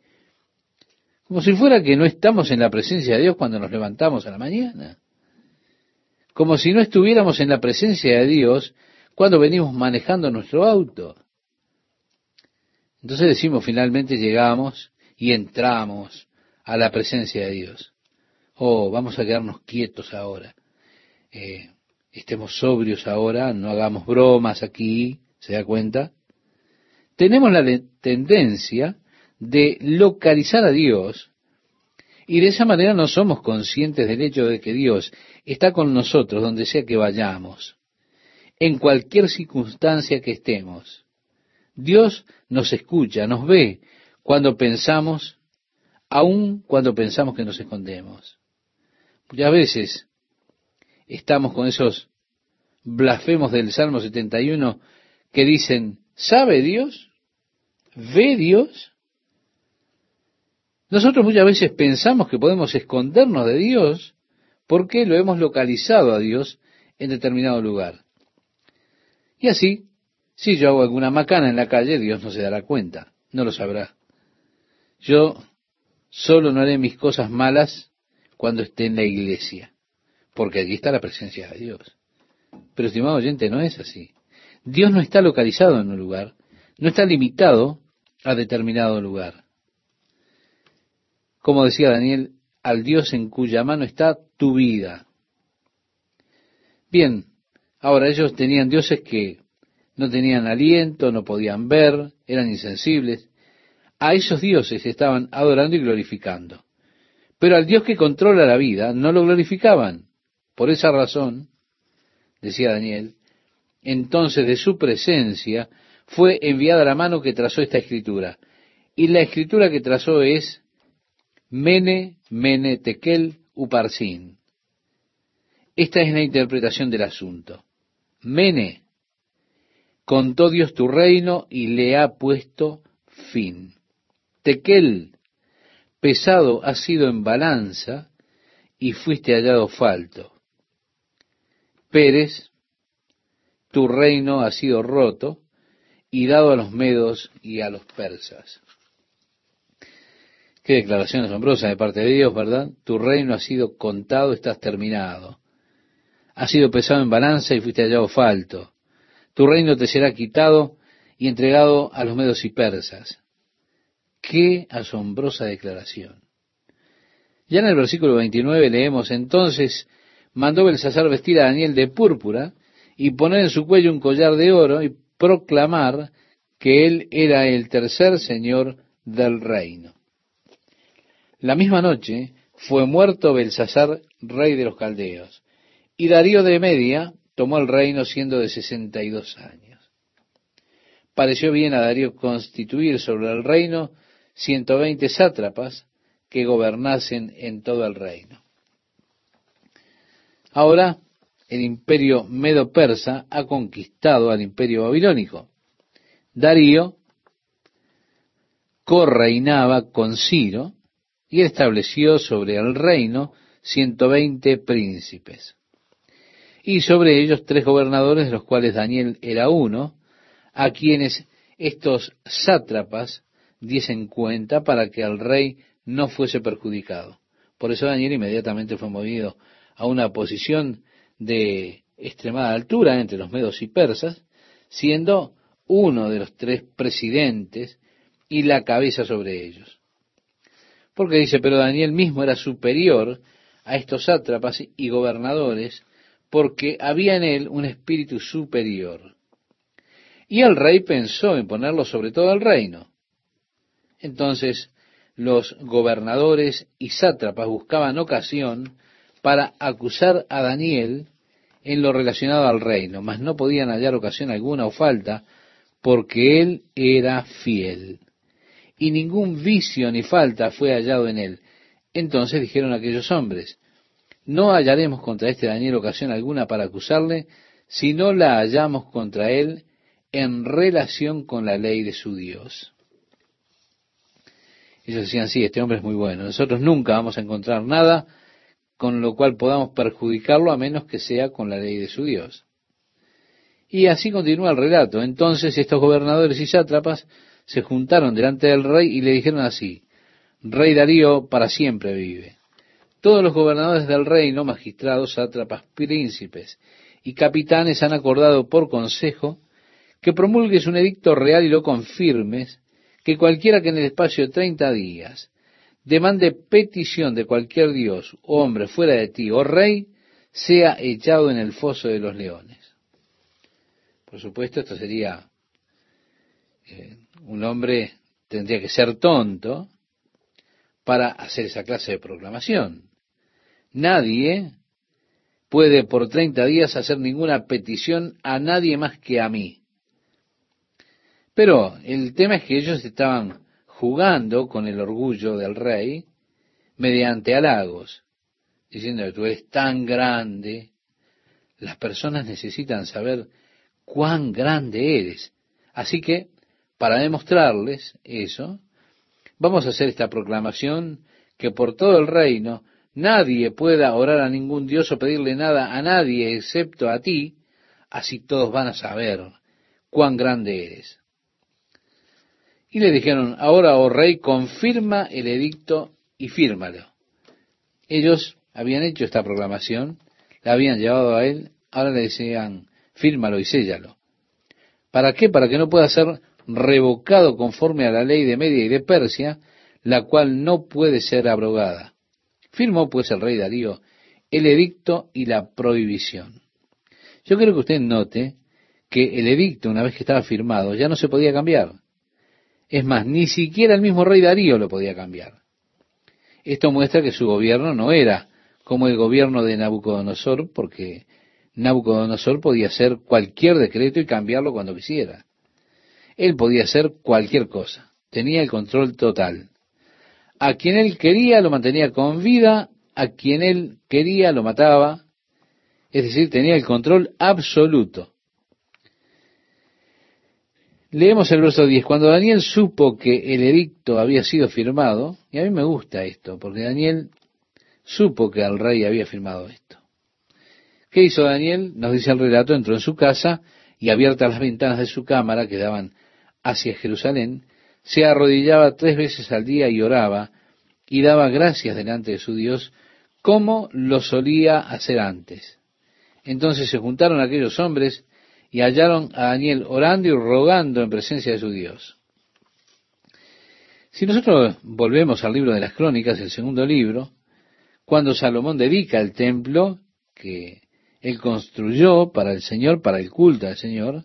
como si fuera que no estamos en la presencia de Dios cuando nos levantamos a la mañana, como si no estuviéramos en la presencia de Dios cuando venimos manejando nuestro auto. Entonces decimos, finalmente llegamos y entramos a la presencia de Dios. Oh, vamos a quedarnos quietos ahora. Eh, estemos sobrios ahora, no hagamos bromas aquí, ¿Se da cuenta? Tenemos la tendencia de localizar a Dios y de esa manera no somos conscientes del hecho de que Dios está con nosotros donde sea que vayamos, en cualquier circunstancia que estemos. Dios nos escucha, nos ve cuando pensamos, aun cuando pensamos que nos escondemos. Muchas veces estamos con esos blasfemos del Salmo 71 que dicen, ¿sabe Dios? ¿Ve Dios? Nosotros muchas veces pensamos que podemos escondernos de Dios porque lo hemos localizado a Dios en determinado lugar. Y así, si yo hago alguna macana en la calle, Dios no se dará cuenta, no lo sabrá. Yo solo no haré mis cosas malas cuando esté en la iglesia, porque allí está la presencia de Dios. Pero, estimado oyente, no es así. Dios no está localizado en un lugar, no está limitado a determinado lugar. Como decía Daniel, al Dios en cuya mano está tu vida. Bien, ahora ellos tenían dioses que no tenían aliento, no podían ver, eran insensibles. A esos dioses estaban adorando y glorificando. Pero al Dios que controla la vida no lo glorificaban. Por esa razón, decía Daniel, entonces de su presencia fue enviada la mano que trazó esta escritura. Y la escritura que trazó es Mene, Mene, Tekel, Uparsin. Esta es la interpretación del asunto. Mene, contó Dios tu reino y le ha puesto fin. Tekel, pesado has sido en balanza y fuiste hallado falto. Pérez, tu reino ha sido roto y dado a los medos y a los persas. Qué declaración asombrosa de parte de Dios, ¿verdad? Tu reino ha sido contado, estás terminado. Has sido pesado en balanza y fuiste hallado falto. Tu reino te será quitado y entregado a los medos y persas. Qué asombrosa declaración. Ya en el versículo 29 leemos, entonces mandó Belsasar vestir a Daniel de púrpura y poner en su cuello un collar de oro y proclamar que él era el tercer señor del reino. La misma noche fue muerto Belsasar, rey de los caldeos, y Darío de Media tomó el reino siendo de sesenta y dos años. Pareció bien a Darío constituir sobre el reino ciento veinte sátrapas que gobernasen en todo el reino. Ahora el imperio medo-persa ha conquistado al imperio babilónico. Darío correinaba con Ciro y estableció sobre el reino ciento veinte príncipes. Y sobre ellos tres gobernadores, de los cuales Daniel era uno, a quienes estos sátrapas diesen cuenta para que el rey no fuese perjudicado. Por eso Daniel inmediatamente fue movido a una posición de extremada altura entre los medos y persas, siendo uno de los tres presidentes y la cabeza sobre ellos. Porque dice, pero Daniel mismo era superior a estos sátrapas y gobernadores, porque había en él un espíritu superior. Y el rey pensó en ponerlo sobre todo el reino. Entonces los gobernadores y sátrapas buscaban ocasión para acusar a Daniel en lo relacionado al reino, mas no podían hallar ocasión alguna o falta, porque él era fiel. Y ningún vicio ni falta fue hallado en él. Entonces dijeron aquellos hombres, no hallaremos contra este Daniel ocasión alguna para acusarle, si no la hallamos contra él en relación con la ley de su Dios. Ellos decían, sí, este hombre es muy bueno. Nosotros nunca vamos a encontrar nada con lo cual podamos perjudicarlo a menos que sea con la ley de su Dios. Y así continúa el relato. Entonces estos gobernadores y sátrapas se juntaron delante del rey y le dijeron así, Rey Darío para siempre vive. Todos los gobernadores del reino, magistrados, sátrapas, príncipes y capitanes han acordado por consejo que promulgues un edicto real y lo confirmes, que cualquiera que en el espacio de treinta días demande petición de cualquier dios o hombre fuera de ti, o rey, sea echado en el foso de los leones. Por supuesto, esto sería, eh, un hombre tendría que ser tonto para hacer esa clase de proclamación. Nadie puede por treinta días hacer ninguna petición a nadie más que a mí. Pero el tema es que ellos estaban jugando con el orgullo del rey mediante halagos, diciendo que tú eres tan grande. Las personas necesitan saber cuán grande eres. Así que, para demostrarles eso, vamos a hacer esta proclamación que por todo el reino nadie pueda orar a ningún dios o pedirle nada a nadie excepto a ti, así todos van a saber cuán grande eres. Y le dijeron, ahora, oh rey, confirma el edicto y fírmalo. Ellos habían hecho esta proclamación, la habían llevado a él, ahora le decían, fírmalo y séllalo. ¿Para qué? Para que no pueda ser revocado conforme a la ley de Media y de Persia, la cual no puede ser abrogada. Firmó pues el rey Darío el edicto y la prohibición. Yo quiero que usted note que el edicto, una vez que estaba firmado, ya no se podía cambiar. Es más, ni siquiera el mismo rey Darío lo podía cambiar. Esto muestra que su gobierno no era como el gobierno de Nabucodonosor, porque Nabucodonosor podía hacer cualquier decreto y cambiarlo cuando quisiera. Él podía hacer cualquier cosa, tenía el control total. A quien él quería lo mantenía con vida, a quien él quería lo mataba, es decir, tenía el control absoluto. Leemos el verso 10. Cuando Daniel supo que el edicto había sido firmado, y a mí me gusta esto, porque Daniel supo que el rey había firmado esto. ¿Qué hizo Daniel? Nos dice el relato, entró en su casa y abiertas las ventanas de su cámara que daban hacia Jerusalén, se arrodillaba tres veces al día y oraba y daba gracias delante de su Dios como lo solía hacer antes. Entonces se juntaron aquellos hombres y hallaron a Daniel orando y rogando en presencia de su Dios. Si nosotros volvemos al libro de las crónicas, el segundo libro, cuando Salomón dedica el templo que él construyó para el Señor, para el culto al Señor,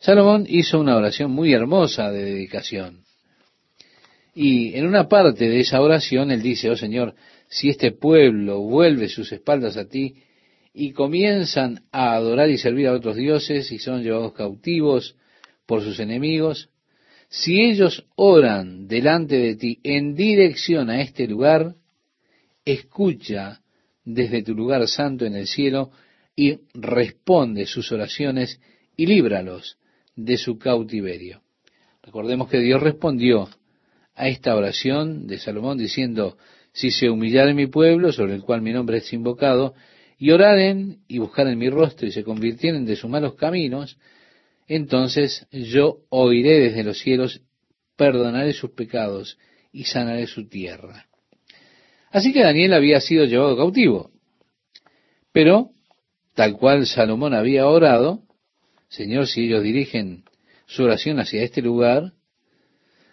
Salomón hizo una oración muy hermosa de dedicación. Y en una parte de esa oración él dice, oh Señor, si este pueblo vuelve sus espaldas a ti y comienzan a adorar y servir a otros dioses y son llevados cautivos por sus enemigos, si ellos oran delante de ti en dirección a este lugar, escucha desde tu lugar santo en el cielo y responde sus oraciones y líbralos de su cautiverio. Recordemos que Dios respondió a esta oración de Salomón diciendo, si se humillare mi pueblo, sobre el cual mi nombre es invocado, y oraren y buscaren mi rostro y se convirtieren de sus malos caminos, entonces yo oiré desde los cielos, perdonaré sus pecados y sanaré su tierra. Así que Daniel había sido llevado cautivo. Pero, tal cual Salomón había orado, Señor, si ellos dirigen su oración hacia este lugar,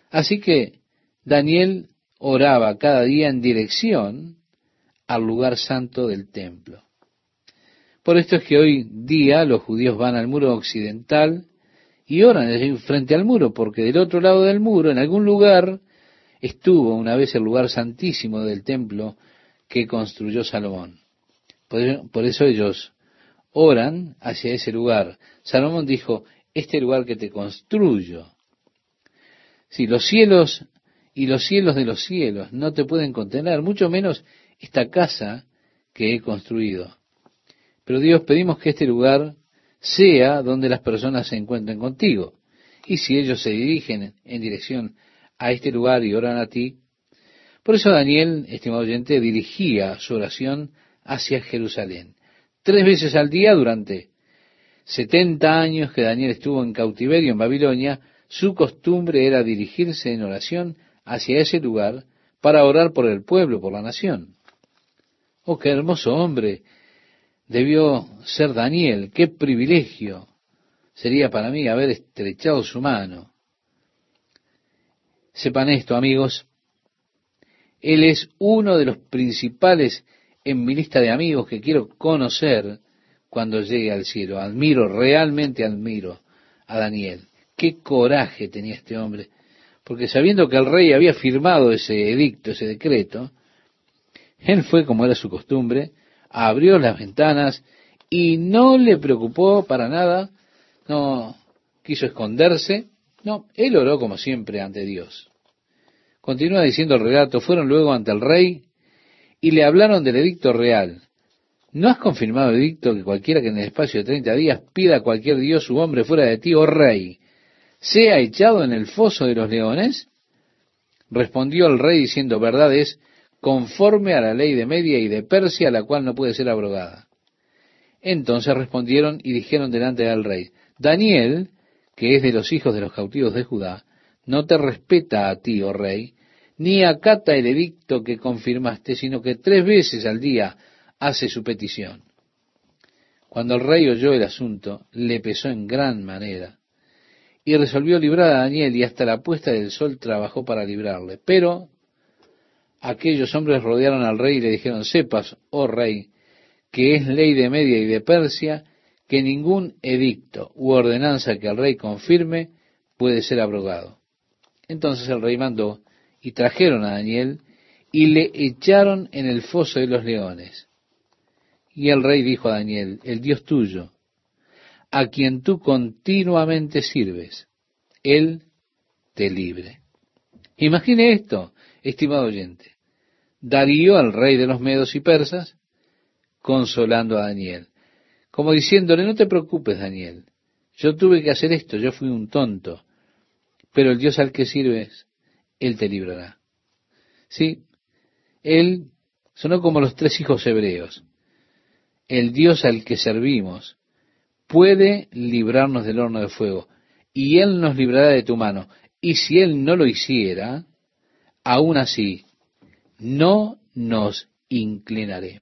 así que Daniel oraba cada día en dirección al lugar santo del templo. Por esto es que hoy día los judíos van al muro occidental y oran frente al muro, porque del otro lado del muro, en algún lugar, estuvo una vez el lugar santísimo del templo que construyó Salomón. Por eso ellos oran hacia ese lugar. Salomón dijo, este lugar que te construyo. Si los cielos y los cielos de los cielos no te pueden contener, mucho menos esta casa que he construido. Pero Dios, pedimos que este lugar sea donde las personas se encuentren contigo. Y si ellos se dirigen en dirección a este lugar y oran a ti, por eso Daniel, estimado oyente, dirigía su oración hacia Jerusalén. Tres veces al día durante setenta años que Daniel estuvo en cautiverio en Babilonia, su costumbre era dirigirse en oración hacia ese lugar para orar por el pueblo, por la nación. Oh, qué hermoso hombre debió ser Daniel, qué privilegio sería para mí haber estrechado su mano. Sepan esto, amigos, él es uno de los principales en mi lista de amigos que quiero conocer cuando llegue al cielo. Admiro, realmente admiro a Daniel. Qué coraje tenía este hombre, porque sabiendo que el rey había firmado ese edicto, ese decreto, él fue, como era su costumbre, abrió las ventanas y no le preocupó para nada, no quiso esconderse, no, él oró como siempre ante Dios. Continúa diciendo el relato, fueron luego ante el rey y le hablaron del edicto real. ¿No has confirmado, edicto, que cualquiera que en el espacio de treinta días pida a cualquier dios su hombre fuera de ti, oh rey, sea echado en el foso de los leones? Respondió el rey diciendo, verdad es, conforme a la ley de Media y de Persia, la cual no puede ser abrogada. Entonces respondieron y dijeron delante del rey, Daniel, que es de los hijos de los cautivos de Judá, no te respeta a ti, oh rey, ni acata el edicto que confirmaste, sino que tres veces al día hace su petición. Cuando el rey oyó el asunto, le pesó en gran manera, y resolvió librar a Daniel y hasta la puesta del sol trabajó para librarle. Pero aquellos hombres rodearon al rey y le dijeron, sepas, oh rey, que es ley de Media y de Persia, que ningún edicto u ordenanza que el rey confirme puede ser abrogado. Entonces el rey mandó y trajeron a Daniel y le echaron en el foso de los leones. Y el rey dijo a Daniel, el Dios tuyo, a quien tú continuamente sirves, Él te libre. Imagine esto, estimado oyente. Darío, al rey de los medos y persas, consolando a Daniel, como diciéndole, no te preocupes, Daniel, yo tuve que hacer esto, yo fui un tonto, pero el Dios al que sirves, Él te librará. Sí, Él sonó como los tres hijos hebreos. El Dios al que servimos puede librarnos del horno de fuego, y Él nos librará de tu mano. Y si Él no lo hiciera, aún así, no nos inclinaremos.